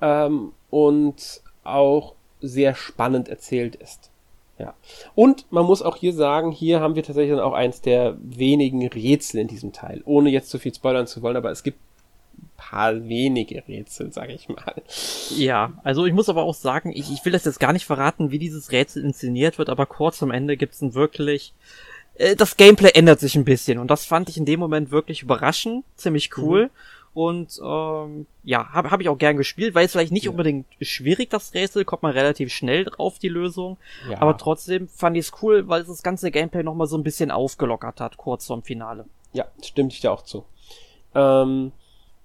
ähm, und auch sehr spannend erzählt ist. Ja. Und man muss auch hier sagen, hier haben wir tatsächlich dann auch eins der wenigen Rätsel in diesem Teil, ohne jetzt zu viel spoilern zu wollen, aber es gibt paar wenige Rätsel, sage ich mal. Ja, also ich muss aber auch sagen, ich, ich will das jetzt gar nicht verraten, wie dieses Rätsel inszeniert wird, aber kurz am Ende gibt's ein wirklich äh, das Gameplay ändert sich ein bisschen und das fand ich in dem Moment wirklich überraschend, ziemlich cool. Mhm. Und ähm, ja, habe hab ich auch gern gespielt, weil es vielleicht nicht ja. unbedingt schwierig, das Rätsel, kommt man relativ schnell drauf, die Lösung. Ja. Aber trotzdem fand ich es cool, weil es das ganze Gameplay nochmal so ein bisschen aufgelockert hat, kurz vorm Finale. Ja, stimmt ich dir auch zu. Ähm,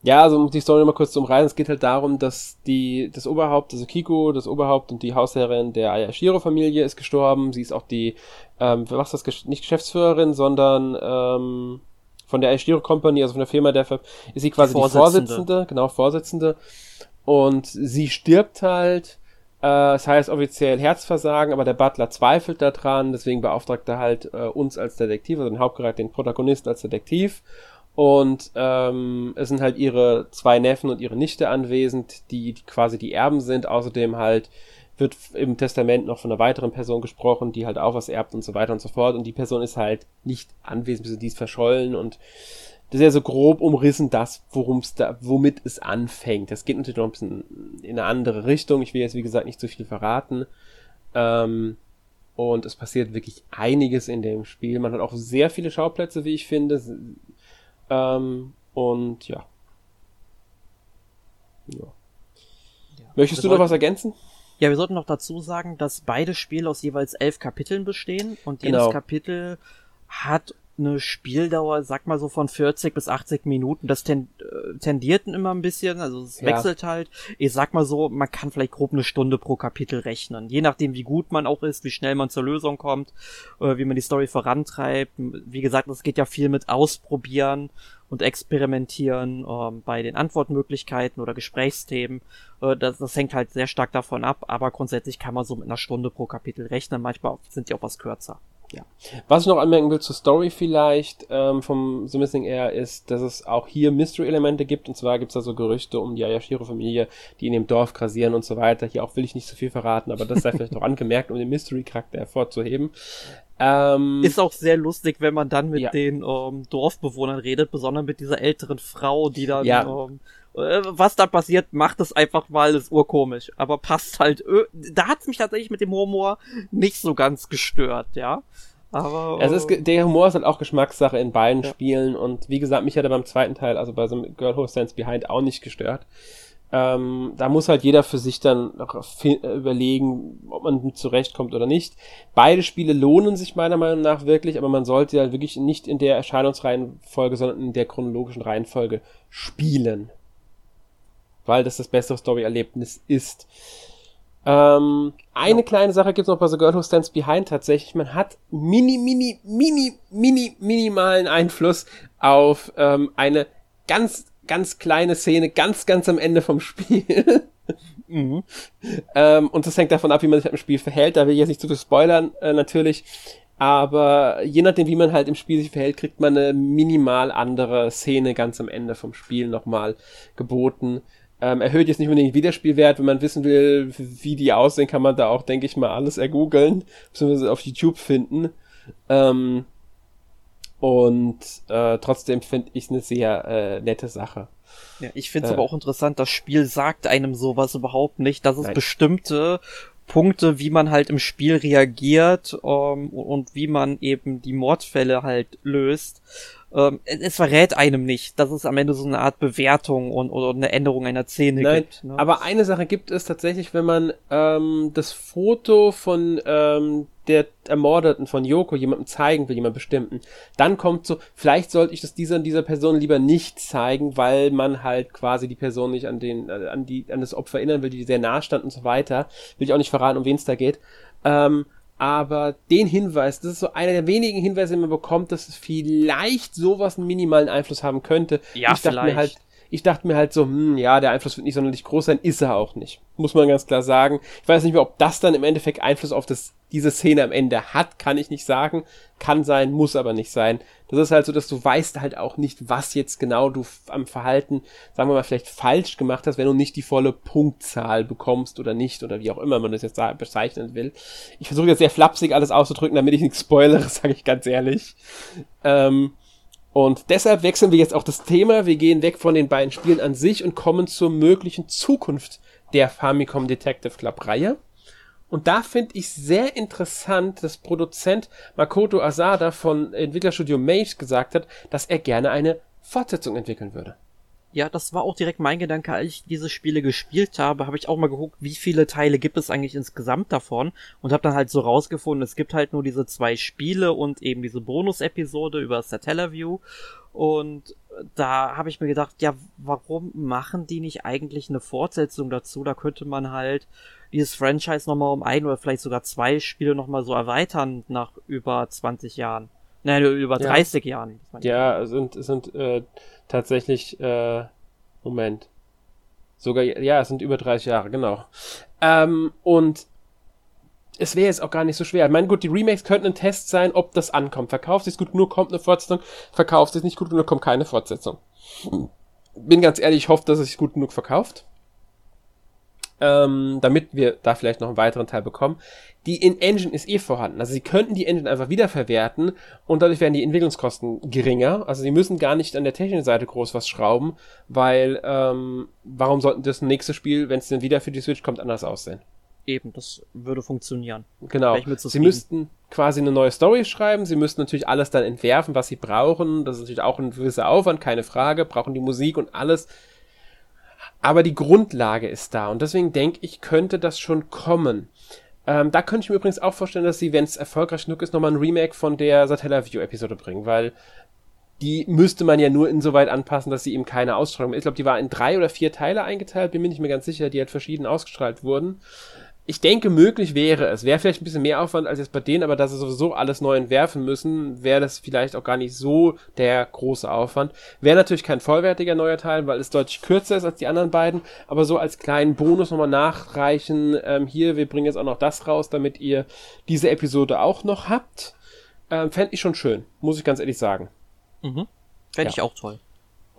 ja, also um die Story mal kurz zu umreißen, es geht halt darum, dass die, das Oberhaupt, also Kiko, das Oberhaupt und die Hausherrin der Ayashiro-Familie ist gestorben. Sie ist auch die, ähm, was ist das, nicht Geschäftsführerin, sondern ähm, von der Ayashiro Company, also von der Firma, der ist sie quasi die Vorsitzende, die Vorsitzende genau, Vorsitzende. Und sie stirbt halt, äh, das heißt offiziell Herzversagen, aber der Butler zweifelt daran, deswegen beauftragt er halt äh, uns als Detektiv, also den Hauptcharakter, den Protagonist als Detektiv und ähm, es sind halt ihre zwei Neffen und ihre Nichte anwesend, die, die quasi die Erben sind. Außerdem halt wird im Testament noch von einer weiteren Person gesprochen, die halt auch was erbt und so weiter und so fort. Und die Person ist halt nicht anwesend, also die ist verschollen und das ist ja so grob umrissen, das, worum es da, womit es anfängt. Das geht natürlich noch ein bisschen in eine andere Richtung. Ich will jetzt, wie gesagt, nicht zu viel verraten. Ähm, und es passiert wirklich einiges in dem Spiel. Man hat auch sehr viele Schauplätze, wie ich finde. Ähm, und ja. ja. ja. Möchtest du noch was ergänzen? Ja, wir sollten noch dazu sagen, dass beide Spiele aus jeweils elf Kapiteln bestehen und jedes genau. Kapitel hat eine Spieldauer, sag mal so von 40 bis 80 Minuten. Das ten, äh, tendierten immer ein bisschen, also es ja. wechselt halt. Ich sag mal so, man kann vielleicht grob eine Stunde pro Kapitel rechnen. Je nachdem, wie gut man auch ist, wie schnell man zur Lösung kommt, äh, wie man die Story vorantreibt. Wie gesagt, es geht ja viel mit Ausprobieren und Experimentieren äh, bei den Antwortmöglichkeiten oder Gesprächsthemen. Äh, das, das hängt halt sehr stark davon ab, aber grundsätzlich kann man so mit einer Stunde pro Kapitel rechnen. Manchmal sind die auch was kürzer. Ja. Was ich noch anmerken will zur Story vielleicht ähm, vom The Missing Air ist, dass es auch hier Mystery-Elemente gibt. Und zwar gibt es da so Gerüchte um die Ayashiro-Familie, die in dem Dorf grasieren und so weiter. Hier auch will ich nicht so viel verraten, aber das sei vielleicht noch angemerkt, um den Mystery-Charakter hervorzuheben. Ähm, ist auch sehr lustig, wenn man dann mit ja. den ähm, Dorfbewohnern redet, besonders mit dieser älteren Frau, die dann ja. ähm, äh, was da passiert, macht es einfach mal, ist urkomisch. Aber passt halt, äh, da hat's mich tatsächlich mit dem Humor nicht so ganz gestört, ja. Aber. Äh, es ist, der Humor ist halt auch Geschmackssache in beiden ja. Spielen und wie gesagt, mich hat er beim zweiten Teil, also bei so einem Girl Who Stands Behind auch nicht gestört. Ähm, da muss halt jeder für sich dann noch überlegen, ob man zurechtkommt oder nicht. Beide Spiele lohnen sich meiner Meinung nach wirklich, aber man sollte halt wirklich nicht in der Erscheinungsreihenfolge, sondern in der chronologischen Reihenfolge spielen weil das das bessere Story-Erlebnis ist. Ähm, eine ja. kleine Sache gibt's noch bei The Girl Who Stands Behind tatsächlich. Man hat mini, mini, mini, mini, minimalen Einfluss auf ähm, eine ganz, ganz kleine Szene ganz, ganz am Ende vom Spiel. mhm. ähm, und das hängt davon ab, wie man sich im Spiel verhält. Da will ich jetzt nicht zu viel spoilern, äh, natürlich. Aber je nachdem, wie man halt im Spiel sich verhält, kriegt man eine minimal andere Szene ganz am Ende vom Spiel nochmal geboten. Ähm, erhöht jetzt nicht unbedingt den Wiederspielwert. Wenn man wissen will, wie die aussehen, kann man da auch, denke ich mal, alles ergoogeln, beziehungsweise auf YouTube finden. Ähm, und äh, trotzdem finde ich eine sehr äh, nette Sache. Ja, ich finde es äh, aber auch interessant, das Spiel sagt einem sowas überhaupt nicht, dass es nein. bestimmte Punkte, wie man halt im Spiel reagiert ähm, und wie man eben die Mordfälle halt löst, ähm, es verrät einem nicht, dass es am Ende so eine Art Bewertung und oder eine Änderung einer Szene Nein, gibt. Ne? Aber eine Sache gibt es tatsächlich, wenn man ähm, das Foto von ähm, der Ermordeten von Yoko jemandem zeigen will, jemand bestimmten, dann kommt so, vielleicht sollte ich das dieser dieser Person lieber nicht zeigen, weil man halt quasi die Person nicht an den äh, an die an das Opfer erinnern will, die sehr nah stand und so weiter. Will ich auch nicht verraten, um wen es da geht. Ähm, aber den Hinweis, das ist so einer der wenigen Hinweise, den man bekommt, dass es vielleicht sowas einen minimalen Einfluss haben könnte. Ja, ich dachte vielleicht. mir halt, Ich dachte mir halt so, hm, ja, der Einfluss wird nicht sonderlich groß sein, ist er auch nicht. Muss man ganz klar sagen. Ich weiß nicht mehr, ob das dann im Endeffekt Einfluss auf das, diese Szene am Ende hat, kann ich nicht sagen. Kann sein, muss aber nicht sein. Das ist halt so, dass du weißt halt auch nicht, was jetzt genau du am Verhalten, sagen wir mal, vielleicht falsch gemacht hast, wenn du nicht die volle Punktzahl bekommst oder nicht oder wie auch immer man das jetzt bezeichnen will. Ich versuche jetzt sehr flapsig alles auszudrücken, damit ich nichts spoilere, sage ich ganz ehrlich. Ähm, und deshalb wechseln wir jetzt auch das Thema. Wir gehen weg von den beiden Spielen an sich und kommen zur möglichen Zukunft der Famicom Detective Club Reihe. Und da finde ich sehr interessant, dass Produzent Makoto Asada von Entwicklerstudio Mage gesagt hat, dass er gerne eine Fortsetzung entwickeln würde. Ja, das war auch direkt mein Gedanke, als ich diese Spiele gespielt habe, habe ich auch mal geguckt, wie viele Teile gibt es eigentlich insgesamt davon und habe dann halt so rausgefunden, es gibt halt nur diese zwei Spiele und eben diese Bonus-Episode über Satellaview und da habe ich mir gedacht, ja, warum machen die nicht eigentlich eine Fortsetzung dazu? Da könnte man halt dieses Franchise nochmal um ein oder vielleicht sogar zwei Spiele nochmal so erweitern nach über 20 Jahren. Nein, über 30 ja. Jahren. Ja, sind, sind äh, tatsächlich, äh, Moment. Sogar, ja, es sind über 30 Jahre, genau. Ähm, und es wäre jetzt auch gar nicht so schwer. Ich meine, gut, die Remakes könnten ein Test sein, ob das ankommt. Verkauft es gut genug, kommt eine Fortsetzung. Verkauft es nicht gut genug, kommt keine Fortsetzung. Bin ganz ehrlich, ich hoffe, dass es sich gut genug verkauft ähm, damit wir da vielleicht noch einen weiteren Teil bekommen. Die In-Engine ist eh vorhanden. Also sie könnten die Engine einfach wiederverwerten und dadurch werden die Entwicklungskosten geringer. Also sie müssen gar nicht an der technischen Seite groß was schrauben, weil ähm, warum sollten das nächste Spiel, wenn es dann wieder für die Switch kommt, anders aussehen? Eben, das würde funktionieren. Genau. Sie müssten quasi eine neue Story schreiben. Sie müssten natürlich alles dann entwerfen, was sie brauchen. Das ist natürlich auch ein gewisser Aufwand, keine Frage. Brauchen die Musik und alles. Aber die Grundlage ist da. Und deswegen denke ich, könnte das schon kommen. Ähm, da könnte ich mir übrigens auch vorstellen, dass sie, wenn es erfolgreich genug ist, nochmal ein Remake von der Satellaview-Episode bringen, weil die müsste man ja nur insoweit anpassen, dass sie eben keine Ausstrahlung Ich glaube, die war in drei oder vier Teile eingeteilt, bin mir nicht mehr ganz sicher, die halt verschieden ausgestrahlt wurden ich denke, möglich wäre es. Wäre vielleicht ein bisschen mehr Aufwand als jetzt bei denen, aber da sie sowieso alles neu entwerfen müssen, wäre das vielleicht auch gar nicht so der große Aufwand. Wäre natürlich kein vollwertiger neuer Teil, weil es deutlich kürzer ist als die anderen beiden, aber so als kleinen Bonus nochmal nachreichen. Ähm, hier, wir bringen jetzt auch noch das raus, damit ihr diese Episode auch noch habt. Ähm, Fände ich schon schön, muss ich ganz ehrlich sagen. Mhm. Fände ja. ich auch toll.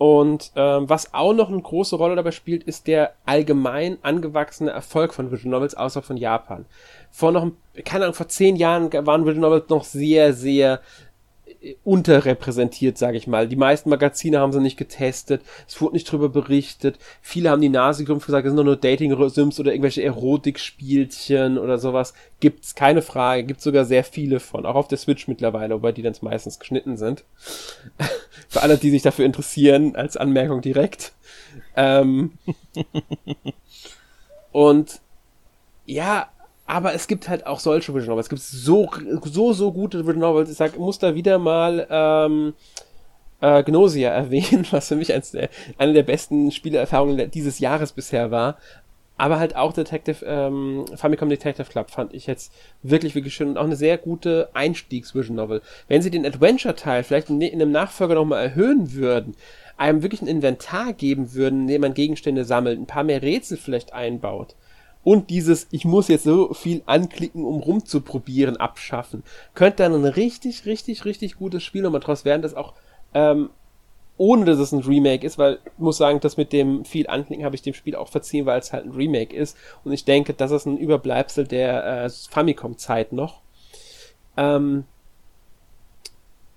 Und ähm, was auch noch eine große Rolle dabei spielt, ist der allgemein angewachsene Erfolg von Visual Novels außerhalb von Japan. Vor noch, keine Ahnung, vor zehn Jahren waren Visual Novels noch sehr, sehr unterrepräsentiert, sage ich mal. Die meisten Magazine haben sie nicht getestet, es wurde nicht drüber berichtet. Viele haben die Nase gerümpft gesagt, es sind doch nur Dating-Sims oder irgendwelche Erotikspielchen oder sowas. Gibt's keine Frage, gibt sogar sehr viele von, auch auf der Switch mittlerweile, wobei die dann meistens geschnitten sind. Für alle, die sich dafür interessieren, als Anmerkung direkt. Ähm, und ja, aber es gibt halt auch solche Visual Novels. Es gibt so, so, so gute Visual Novels. Ich sag, muss da wieder mal ähm, äh, Gnosia erwähnen, was für mich eins der, eine der besten Spielerfahrungen dieses Jahres bisher war. Aber halt auch Detective, ähm, Famicom Detective Club fand ich jetzt wirklich, wirklich schön und auch eine sehr gute Einstiegs-Visual Novel. Wenn sie den Adventure-Teil vielleicht in, in einem Nachfolger nochmal erhöhen würden, einem wirklich ein Inventar geben würden, in dem man Gegenstände sammelt, ein paar mehr Rätsel vielleicht einbaut, und dieses, ich muss jetzt so viel anklicken, um rumzuprobieren, abschaffen. Könnte dann ein richtig, richtig, richtig gutes Spiel nochmal draus werden, das auch, ähm, ohne dass es ein Remake ist, weil ich muss sagen, das mit dem viel anklicken habe ich dem Spiel auch verziehen, weil es halt ein Remake ist. Und ich denke, das ist ein Überbleibsel der äh, Famicom-Zeit noch. Ähm,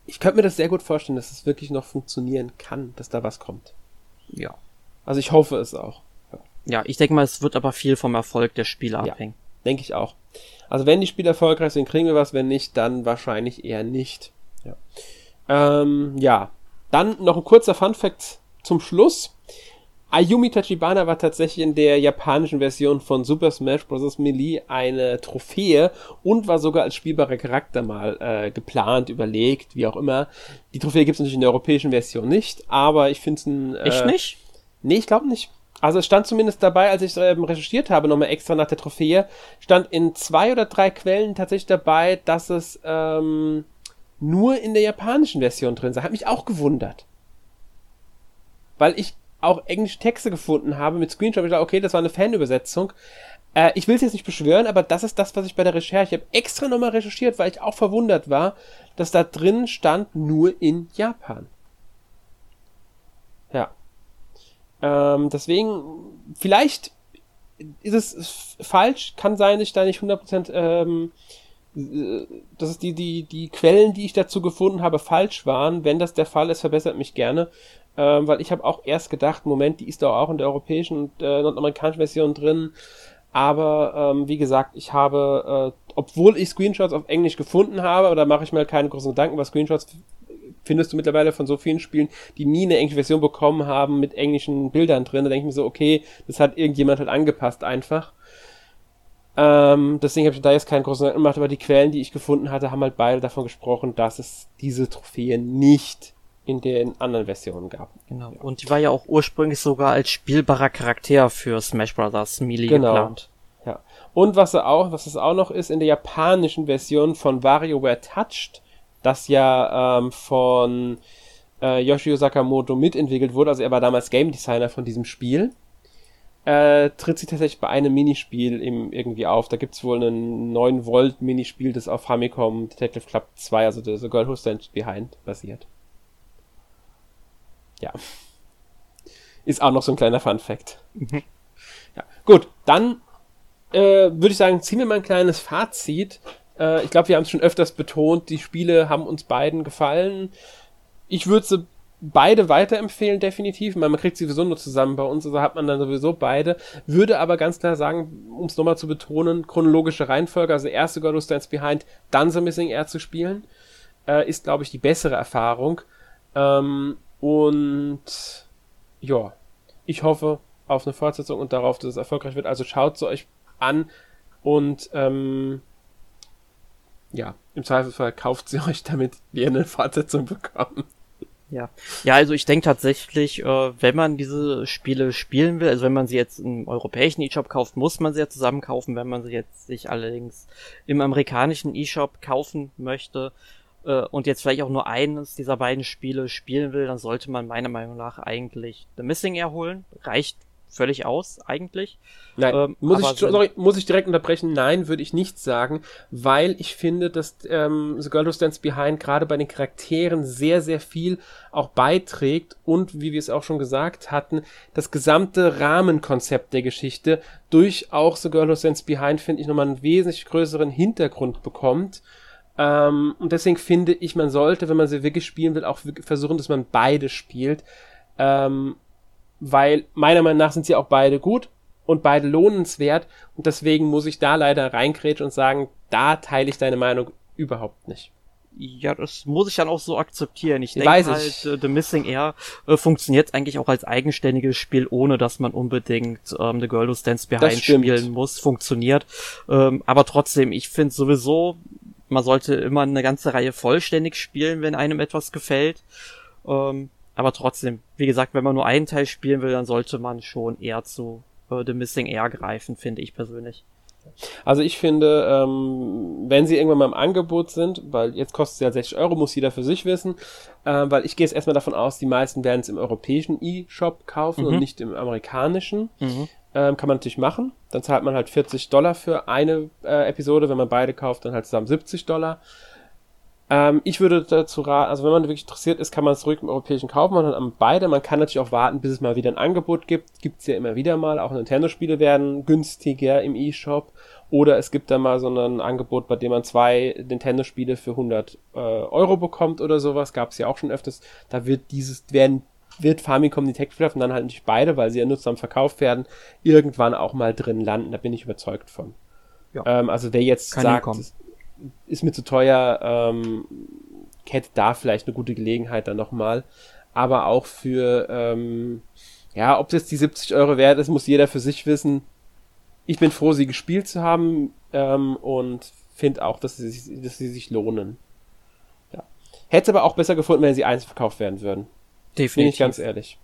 ich könnte mir das sehr gut vorstellen, dass es wirklich noch funktionieren kann, dass da was kommt. Ja. Also ich hoffe es auch. Ja, ich denke mal, es wird aber viel vom Erfolg der Spieler ja, abhängen. Denke ich auch. Also wenn die Spiele erfolgreich sind, kriegen wir was, wenn nicht, dann wahrscheinlich eher nicht. Ja. Ähm, ja. Dann noch ein kurzer Fun Fact zum Schluss. Ayumi Tachibana war tatsächlich in der japanischen Version von Super Smash Bros. Melee eine Trophäe und war sogar als spielbarer Charakter mal äh, geplant, überlegt, wie auch immer. Die Trophäe gibt es natürlich in der europäischen Version nicht, aber ich finde es ein... Äh, Echt nicht? Nee, ich glaube nicht. Also es stand zumindest dabei, als ich ähm, recherchiert habe, nochmal extra nach der Trophäe, stand in zwei oder drei Quellen tatsächlich dabei, dass es ähm, nur in der japanischen Version drin sei. Hat mich auch gewundert. Weil ich auch englische Texte gefunden habe mit Screenshot. Ich dachte, okay, das war eine Fanübersetzung. Äh, ich will es jetzt nicht beschwören, aber das ist das, was ich bei der Recherche, habe extra nochmal recherchiert, weil ich auch verwundert war, dass da drin stand nur in Japan. Ja. Ähm, deswegen, vielleicht ist es falsch, kann sein, dass ich da nicht 100% ähm, äh, dass die, die, die Quellen, die ich dazu gefunden habe, falsch waren. Wenn das der Fall ist, verbessert mich gerne. Ähm, weil ich habe auch erst gedacht, Moment, die ist doch auch in der europäischen und äh, nordamerikanischen Version drin. Aber ähm, wie gesagt, ich habe, äh, obwohl ich Screenshots auf Englisch gefunden habe, oder mache ich mir keine großen Gedanken, weil Screenshots findest du mittlerweile von so vielen Spielen, die nie eine englische Version bekommen haben mit englischen Bildern drin. Da denke ich mir so, okay, das hat irgendjemand halt angepasst einfach. Ähm, deswegen habe ich da jetzt keinen großen Gedanken gemacht, aber die Quellen, die ich gefunden hatte, haben halt beide davon gesprochen, dass es diese Trophäe nicht in den anderen Versionen gab. Genau. Ja. Und die war ja auch ursprünglich sogar als spielbarer Charakter für Smash Bros. Melee genau. geplant. Ja. Und was er auch, was es auch noch ist, in der japanischen Version von WarioWare Touched, das ja ähm, von äh, Yoshio Sakamoto mitentwickelt wurde, also er war damals Game Designer von diesem Spiel äh, tritt sie tatsächlich bei einem Minispiel im, irgendwie auf. Da gibt's wohl ein 9 Volt Minispiel, das auf Famicom Detective Club 2, also The Girl Who Stands Behind, basiert. Ja. Ist auch noch so ein kleiner Fun Fact. Mhm. Ja. Gut, dann äh, würde ich sagen, ziehen wir mal ein kleines Fazit. Äh, ich glaube, wir haben es schon öfters betont, die Spiele haben uns beiden gefallen. Ich würde sie beide weiterempfehlen, definitiv. Man, man kriegt sie sowieso nur zusammen bei uns, also hat man dann sowieso beide. Würde aber ganz klar sagen, um es nochmal zu betonen, chronologische Reihenfolge, also erste God of Stands Behind, dann The Missing Air zu spielen, äh, ist, glaube ich, die bessere Erfahrung. Ähm, und ja, ich hoffe auf eine Fortsetzung und darauf, dass es erfolgreich wird. Also schaut es euch an und ähm, ja, im Zweifelsfall kauft sie euch, damit wir eine Fortsetzung bekommen. Ja, ja, also ich denke tatsächlich, äh, wenn man diese Spiele spielen will, also wenn man sie jetzt im europäischen E-Shop kauft, muss man sie ja zusammen kaufen. Wenn man sie jetzt sich allerdings im amerikanischen E-Shop kaufen möchte äh, und jetzt vielleicht auch nur eines dieser beiden Spiele spielen will, dann sollte man meiner Meinung nach eigentlich The Missing Air holen. Reicht völlig aus, eigentlich. Nein, ähm, muss, ich, sorry, muss ich direkt unterbrechen? Nein, würde ich nicht sagen, weil ich finde, dass ähm, The Girl Who Stands Behind gerade bei den Charakteren sehr, sehr viel auch beiträgt und, wie wir es auch schon gesagt hatten, das gesamte Rahmenkonzept der Geschichte durch auch The Girl Who Stands Behind, finde ich, nochmal einen wesentlich größeren Hintergrund bekommt. Ähm, und deswegen finde ich, man sollte, wenn man sie wirklich spielen will, auch versuchen, dass man beide spielt. Ähm, weil meiner Meinung nach sind sie auch beide gut und beide lohnenswert und deswegen muss ich da leider reingrätschen und sagen, da teile ich deine Meinung überhaupt nicht. Ja, das muss ich dann auch so akzeptieren. Ich denke halt, ich. Äh, The Missing Air äh, funktioniert eigentlich auch als eigenständiges Spiel, ohne dass man unbedingt ähm, The Girl Who Stands Behind spielen muss. Funktioniert. Ähm, aber trotzdem, ich finde sowieso, man sollte immer eine ganze Reihe vollständig spielen, wenn einem etwas gefällt. Ähm, aber trotzdem, wie gesagt, wenn man nur einen Teil spielen will, dann sollte man schon eher zu äh, The Missing Air greifen, finde ich persönlich. Also ich finde, ähm, wenn sie irgendwann mal im Angebot sind, weil jetzt kostet es ja 60 Euro, muss jeder für sich wissen, äh, weil ich gehe jetzt erstmal davon aus, die meisten werden es im europäischen E-Shop kaufen mhm. und nicht im amerikanischen. Mhm. Ähm, kann man natürlich machen. Dann zahlt man halt 40 Dollar für eine äh, Episode. Wenn man beide kauft, dann halt zusammen 70 Dollar. Ähm, ich würde dazu raten, also wenn man wirklich interessiert ist, kann man es ruhig im europäischen kaufen, man hat beide. Man kann natürlich auch warten, bis es mal wieder ein Angebot gibt. Gibt's ja immer wieder mal. Auch Nintendo-Spiele werden günstiger im E-Shop. Oder es gibt da mal so ein Angebot, bei dem man zwei Nintendo-Spiele für 100 äh, Euro bekommt oder sowas. Gab's ja auch schon öfters. Da wird dieses, werden wird Famicom Detective und dann halt natürlich beide, weil sie ja nur zusammen verkauft werden, irgendwann auch mal drin landen. Da bin ich überzeugt von. Ja. Ähm, also wer jetzt Kann sagt, ist mir zu teuer, ähm, hätte da vielleicht eine gute Gelegenheit dann nochmal. Aber auch für, ähm, ja, ob es jetzt die 70 Euro wert ist, muss jeder für sich wissen. Ich bin froh, sie gespielt zu haben ähm, und finde auch, dass sie, dass sie sich lohnen. Ja. Hätte aber auch besser gefunden, wenn sie einzeln verkauft werden würden. Definitiv. Bin ich ganz ehrlich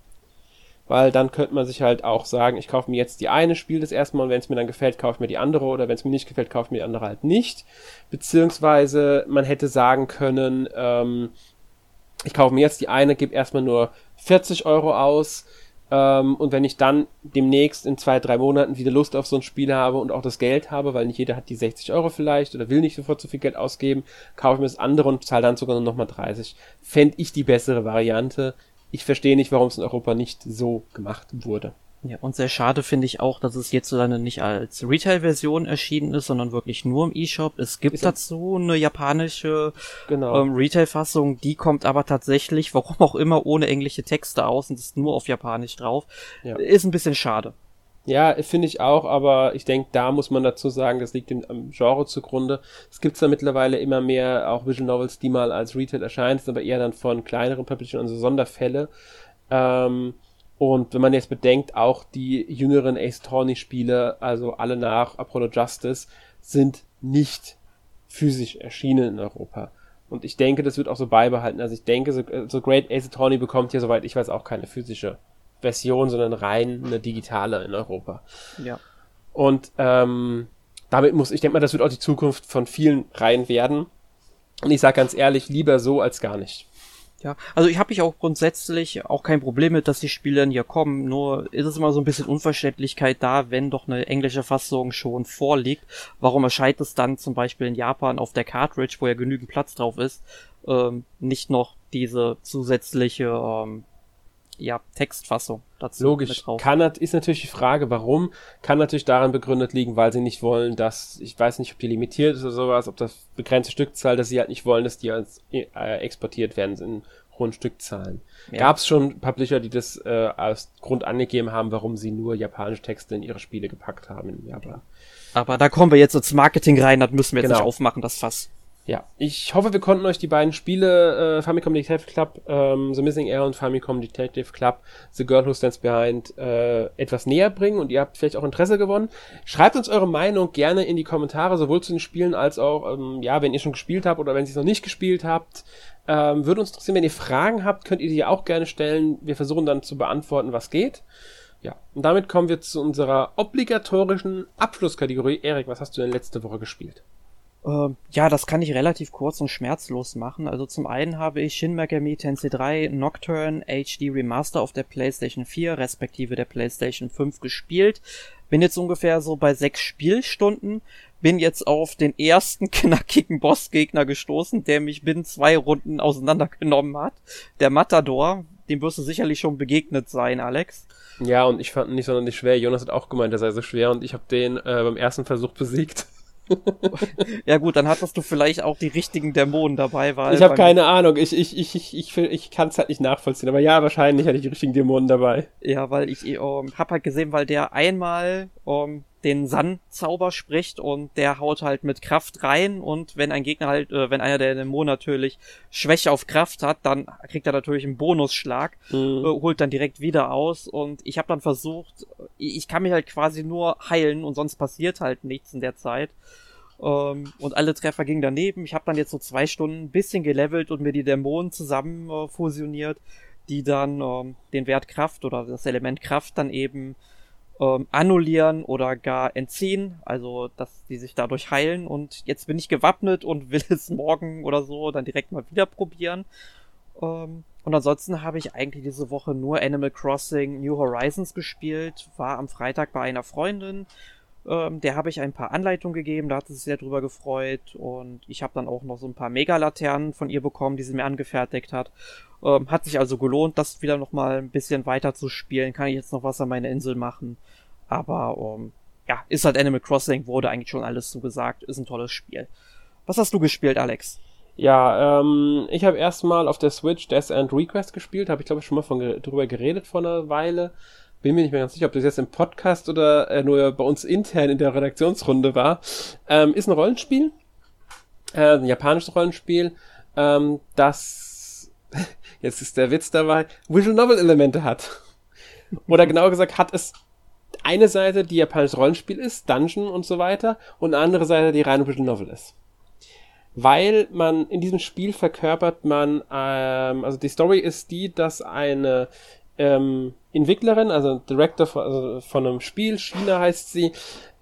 weil dann könnte man sich halt auch sagen, ich kaufe mir jetzt die eine, Spiel das erste Mal und wenn es mir dann gefällt, kaufe ich mir die andere oder wenn es mir nicht gefällt, kaufe ich mir die andere halt nicht. Beziehungsweise man hätte sagen können, ähm, ich kaufe mir jetzt die eine, gebe erstmal nur 40 Euro aus, Ähm, und wenn ich dann demnächst in zwei, drei Monaten wieder Lust auf so ein Spiel habe und auch das Geld habe, weil nicht jeder hat die 60 Euro vielleicht oder will nicht sofort so viel Geld ausgeben, kaufe ich mir das andere und zahle dann sogar noch mal 30. Fände ich die bessere Variante. Ich verstehe nicht, warum es in Europa nicht so gemacht wurde. Ja, und sehr schade finde ich auch, dass es jetzt dann nicht als Retail-Version erschienen ist, sondern wirklich nur im eShop. Es gibt ist dazu eine japanische genau. ähm, Retail-Fassung, die kommt aber tatsächlich, warum auch immer, ohne englische Texte aus und ist nur auf Japanisch drauf. Ja. Ist ein bisschen schade. Ja, finde ich auch, aber ich denke, da muss man dazu sagen, das liegt dem Genre zugrunde. Es gibt da mittlerweile immer mehr auch Visual Novels, die mal als Retail erscheinen, aber eher dann von kleineren Publishern, also Sonderfälle. Ähm, und wenn man jetzt bedenkt, auch die jüngeren Ace Attorney Spiele, also alle nach Apollo Justice, sind nicht physisch erschienen in Europa. Und ich denke, das wird auch so beibehalten. Also ich denke, so, so Great Ace Attorney bekommt hier, soweit ich weiß, auch keine physische Version, sondern rein eine digitale in Europa. Ja. Und ähm, damit muss, ich denke mal, das wird auch die Zukunft von vielen Reihen werden. Und ich sage ganz ehrlich, lieber so als gar nicht. Ja, also ich habe ich auch grundsätzlich auch kein Problem mit, dass die Spiele dann hier kommen. Nur ist es immer so ein bisschen Unverständlichkeit da, wenn doch eine englische Fassung schon vorliegt. Warum erscheint es dann zum Beispiel in Japan auf der Cartridge, wo ja genügend Platz drauf ist, ähm, nicht noch diese zusätzliche ähm, ja, Textfassung dazu. Logisch. Kann, ist natürlich die Frage, warum. Kann natürlich daran begründet liegen, weil sie nicht wollen, dass, ich weiß nicht, ob die limitiert ist oder sowas, ob das begrenzte Stückzahl, dass sie halt nicht wollen, dass die als äh, exportiert werden in hohen Stückzahlen. Ja. Gab es schon Publisher, die das äh, als Grund angegeben haben, warum sie nur japanische Texte in ihre Spiele gepackt haben in Japan. Aber da kommen wir jetzt ins Marketing rein, das müssen wir jetzt genau. nicht aufmachen, das Fass. Ja, ich hoffe, wir konnten euch die beiden Spiele, äh, Famicom Detective Club, ähm, The Missing Air und Famicom Detective Club, The Girl Who Stands Behind, äh, etwas näher bringen und ihr habt vielleicht auch Interesse gewonnen. Schreibt uns eure Meinung gerne in die Kommentare, sowohl zu den Spielen als auch, ähm, ja, wenn ihr schon gespielt habt oder wenn ihr es noch nicht gespielt habt. Ähm, würde uns interessieren, wenn ihr Fragen habt, könnt ihr die auch gerne stellen. Wir versuchen dann zu beantworten, was geht. Ja, und damit kommen wir zu unserer obligatorischen Abschlusskategorie. Erik, was hast du denn letzte Woche gespielt? Ähm, ja, das kann ich relativ kurz und schmerzlos machen. Also zum einen habe ich Shin Megami Tensei 3 Nocturne HD Remaster auf der PlayStation 4 respektive der PlayStation 5 gespielt. Bin jetzt ungefähr so bei sechs Spielstunden. Bin jetzt auf den ersten knackigen Bossgegner gestoßen, der mich binnen zwei Runden auseinandergenommen hat. Der Matador, dem wirst du sicherlich schon begegnet sein, Alex. Ja, und ich fand ihn nicht sonderlich schwer. Jonas hat auch gemeint, er sei so schwer und ich habe den äh, beim ersten Versuch besiegt. Ja gut, dann hattest du vielleicht auch die richtigen Dämonen dabei. Weil ich habe keine Ahnung, ich, ich, ich, ich, ich, ich kann es halt nicht nachvollziehen, aber ja, wahrscheinlich hatte ich die richtigen Dämonen dabei. Ja, weil ich ähm, hab halt gesehen, weil der einmal um, ähm, den San-Zauber spricht und der haut halt mit Kraft rein und wenn ein Gegner halt, äh, wenn einer der Dämonen natürlich Schwäche auf Kraft hat, dann kriegt er natürlich einen Bonusschlag, mhm. äh, holt dann direkt wieder aus und ich habe dann versucht, ich kann mich halt quasi nur heilen und sonst passiert halt nichts in der Zeit. Ähm, und alle Treffer gingen daneben. Ich habe dann jetzt so zwei Stunden ein bisschen gelevelt und mir die Dämonen zusammen äh, fusioniert, die dann ähm, den Wert Kraft oder das Element Kraft dann eben ähm, annullieren oder gar entziehen, also dass die sich dadurch heilen. Und jetzt bin ich gewappnet und will es morgen oder so dann direkt mal wieder probieren. Ähm, und ansonsten habe ich eigentlich diese Woche nur Animal Crossing New Horizons gespielt, war am Freitag bei einer Freundin ähm, der habe ich ein paar Anleitungen gegeben, da hat sie sich sehr drüber gefreut und ich habe dann auch noch so ein paar Megalaternen von ihr bekommen, die sie mir angefertigt hat. Ähm, hat sich also gelohnt, das wieder noch mal ein bisschen weiter zu spielen. Kann ich jetzt noch was an meiner Insel machen? Aber ähm, ja, ist halt Animal Crossing, wurde eigentlich schon alles zugesagt, ist ein tolles Spiel. Was hast du gespielt, Alex? Ja, ähm, ich habe erstmal auf der Switch Death and Request gespielt, habe ich glaube ich schon mal von drüber geredet vor einer Weile bin mir nicht mehr ganz sicher, ob das jetzt im Podcast oder äh, nur bei uns intern in der Redaktionsrunde war, ähm, ist ein Rollenspiel, äh, ein japanisches Rollenspiel, ähm, das, jetzt ist der Witz dabei, Visual Novel Elemente hat. Oder genauer gesagt, hat es eine Seite, die japanisches Rollenspiel ist, Dungeon und so weiter, und eine andere Seite, die reine Visual Novel ist. Weil man in diesem Spiel verkörpert man, ähm, also die Story ist die, dass eine ähm, Entwicklerin, also Director von, also von einem Spiel, China heißt sie,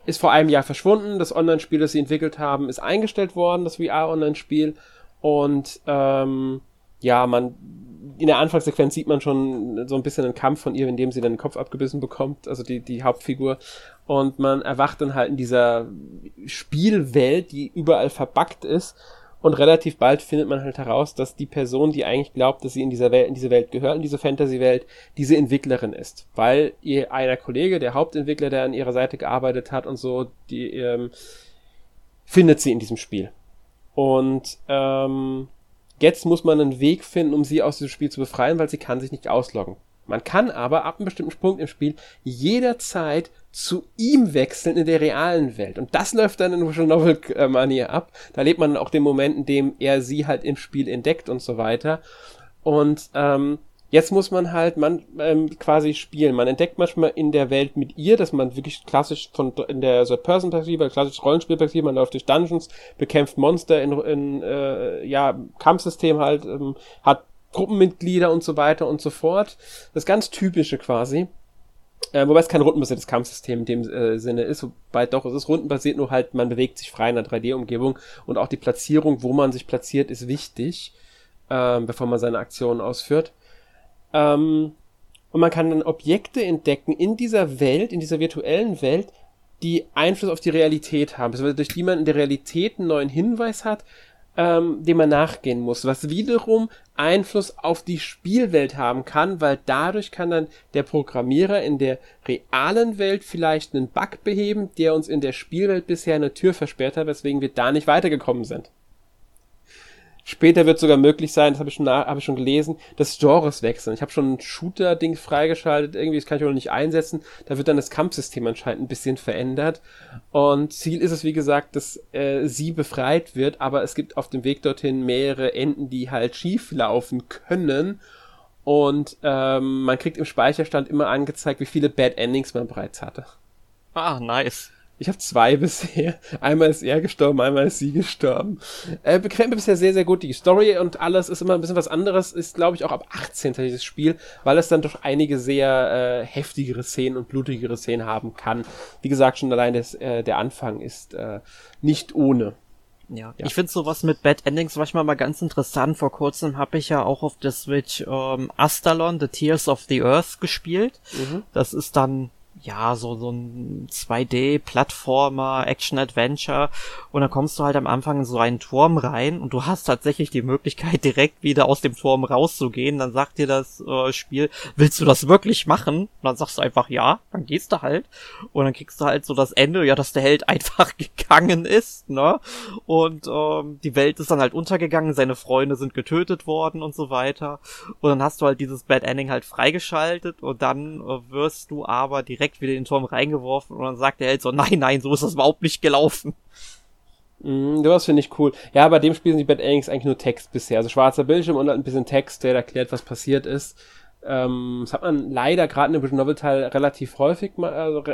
ist vor einem Jahr verschwunden. Das Online-Spiel, das sie entwickelt haben, ist eingestellt worden, das VR-Online-Spiel. Und ähm, ja, man in der Anfangssequenz sieht man schon so ein bisschen einen Kampf von ihr, in dem sie dann den Kopf abgebissen bekommt, also die, die Hauptfigur. Und man erwacht dann halt in dieser Spielwelt, die überall verbackt ist. Und relativ bald findet man halt heraus, dass die Person, die eigentlich glaubt, dass sie in dieser Welt, in diese Welt gehört, in diese Fantasy-Welt, diese Entwicklerin ist. Weil ihr einer Kollege, der Hauptentwickler, der an ihrer Seite gearbeitet hat und so, die ähm, findet sie in diesem Spiel. Und ähm, Jetzt muss man einen Weg finden, um sie aus diesem Spiel zu befreien, weil sie kann sich nicht ausloggen. Man kann aber ab einem bestimmten Punkt im Spiel jederzeit zu ihm wechseln in der realen Welt. Und das läuft dann in Visual Novel äh, Manier ab. Da lebt man auch den Moment, in dem er sie halt im Spiel entdeckt und so weiter. Und ähm, Jetzt muss man halt man ähm, quasi spielen. Man entdeckt manchmal in der Welt mit ihr, dass man wirklich klassisch von in der Third-Person-Perspektive, klassisch Rollenspielperspektive, man läuft durch Dungeons, bekämpft Monster in, in äh, ja Kampfsystem halt, ähm, hat Gruppenmitglieder und so weiter und so fort. Das ganz typische quasi. Äh, wobei es kein rundenbasiertes Kampfsystem in dem äh, Sinne ist, wobei doch, es ist rundenbasiert, nur halt, man bewegt sich frei in einer 3D-Umgebung und auch die Platzierung, wo man sich platziert, ist wichtig, äh, bevor man seine Aktionen ausführt. Ähm, und man kann dann Objekte entdecken in dieser Welt, in dieser virtuellen Welt, die Einfluss auf die Realität haben, durch die man in der Realität einen neuen Hinweis hat, ähm, dem man nachgehen muss, was wiederum Einfluss auf die Spielwelt haben kann, weil dadurch kann dann der Programmierer in der realen Welt vielleicht einen Bug beheben, der uns in der Spielwelt bisher eine Tür versperrt hat, weswegen wir da nicht weitergekommen sind. Später wird sogar möglich sein, das habe ich schon nach, habe ich schon gelesen, dass Genres wechseln. Ich habe schon ein Shooter-Ding freigeschaltet, irgendwie, das kann ich auch noch nicht einsetzen. Da wird dann das Kampfsystem anscheinend ein bisschen verändert. Und Ziel ist es, wie gesagt, dass äh, sie befreit wird, aber es gibt auf dem Weg dorthin mehrere Enden, die halt schief laufen können. Und ähm, man kriegt im Speicherstand immer angezeigt, wie viele Bad Endings man bereits hatte. Ah, nice. Ich habe zwei bisher. Einmal ist er gestorben, einmal ist sie gestorben. Äh, gefällt mir bisher sehr, sehr gut. Die Story und alles ist immer ein bisschen was anderes. Ist, glaube ich, auch ab 18. dieses Spiel, weil es dann doch einige sehr äh, heftigere Szenen und blutigere Szenen haben kann. Wie gesagt, schon allein das, äh, der Anfang ist äh, nicht ohne. Ja, ja. ich finde sowas mit Bad Endings manchmal mal ganz interessant. Vor kurzem habe ich ja auch auf der Switch ähm, Astalon, The Tears of the Earth gespielt. Mhm. Das ist dann ja, so, so ein 2D-Plattformer, Action-Adventure und dann kommst du halt am Anfang in so einen Turm rein und du hast tatsächlich die Möglichkeit, direkt wieder aus dem Turm rauszugehen. Dann sagt dir das äh, Spiel, willst du das wirklich machen? Und dann sagst du einfach ja, dann gehst du halt und dann kriegst du halt so das Ende, ja, dass der Held einfach gegangen ist, ne? Und ähm, die Welt ist dann halt untergegangen, seine Freunde sind getötet worden und so weiter. Und dann hast du halt dieses Bad Ending halt freigeschaltet und dann äh, wirst du aber direkt direkt wieder in den Turm reingeworfen und dann sagt der Held so, nein, nein, so ist das überhaupt nicht gelaufen. Mm, das finde ich cool. Ja, bei dem Spiel sind die Bad Endings eigentlich nur Text bisher. Also schwarzer Bildschirm und ein bisschen Text, der erklärt, was passiert ist. Ähm, das hat man leider gerade in der Novel Teil relativ häufig, also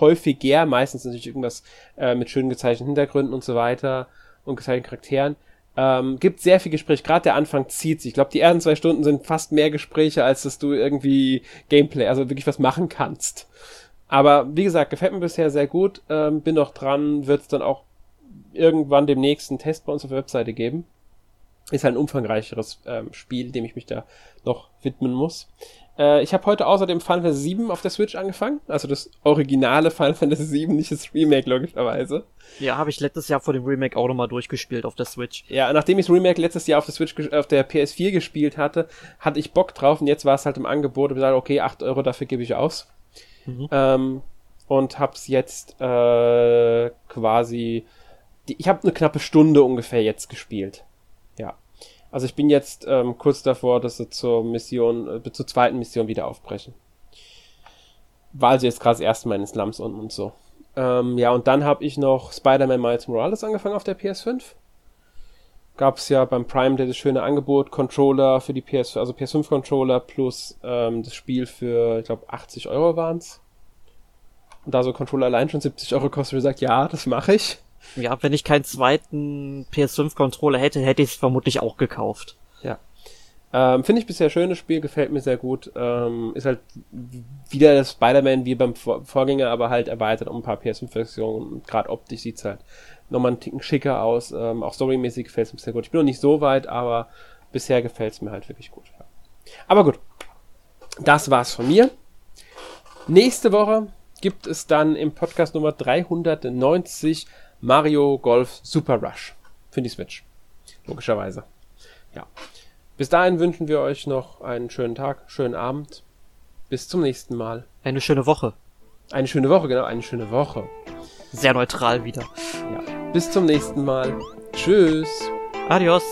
häufiger, meistens natürlich irgendwas äh, mit schön gezeichneten Hintergründen und so weiter und gezeichneten Charakteren. Ähm, gibt sehr viel Gespräch, gerade der Anfang zieht sich. Ich glaube, die ersten zwei Stunden sind fast mehr Gespräche, als dass du irgendwie Gameplay, also wirklich was machen kannst. Aber wie gesagt, gefällt mir bisher sehr gut. Ähm, bin noch dran, wird es dann auch irgendwann dem nächsten Test bei uns auf der Webseite geben. Ist halt ein umfangreicheres ähm, Spiel, dem ich mich da noch widmen muss. Äh, ich habe heute außerdem Final Fantasy VII auf der Switch angefangen. Also das originale Final Fantasy VII, nicht das Remake logischerweise. Ja, habe ich letztes Jahr vor dem Remake auch nochmal durchgespielt auf der Switch. Ja, nachdem ich das Remake letztes Jahr auf der Switch, auf der PS4 gespielt hatte, hatte ich Bock drauf und jetzt war es halt im Angebot und gesagt, okay, 8 Euro dafür gebe ich aus. Mhm. Ähm, und hab's jetzt äh, quasi. Die, ich habe eine knappe Stunde ungefähr jetzt gespielt. Ja. Also ich bin jetzt ähm, kurz davor, dass sie zur Mission, äh, zur zweiten Mission wieder aufbrechen. War also jetzt gerade das erste Mal in den Slums unten und so. Ähm, ja, und dann habe ich noch Spider-Man Miles Morales angefangen auf der PS5 gab es ja beim Prime Day das schöne Angebot, Controller für die PS, also PS5 Controller plus ähm, das Spiel für, ich glaube, 80 Euro waren's. Und da so Controller allein schon 70 Euro kostet, gesagt, ja, das mache ich. Ja, wenn ich keinen zweiten PS5 Controller hätte, hätte ich es vermutlich auch gekauft. Ja. Ähm, Finde ich bisher schönes Spiel, gefällt mir sehr gut. Ähm, ist halt wieder das Spider-Man wie beim Vorgänger, aber halt erweitert um ein paar PS5-Versionen. Gerade optisch sieht's halt nochmal einen Ticken schicker aus. Ähm, auch storymäßig gefällt es mir sehr gut. Ich bin noch nicht so weit, aber bisher gefällt es mir halt wirklich gut. Ja. Aber gut, das war's von mir. Nächste Woche gibt es dann im Podcast Nummer 390 Mario Golf Super Rush für die Switch. Logischerweise. Ja. Bis dahin wünschen wir euch noch einen schönen Tag, schönen Abend. Bis zum nächsten Mal. Eine schöne Woche. Eine schöne Woche, genau, eine schöne Woche. Sehr neutral wieder. Ja. Bis zum nächsten Mal. Tschüss. Adios.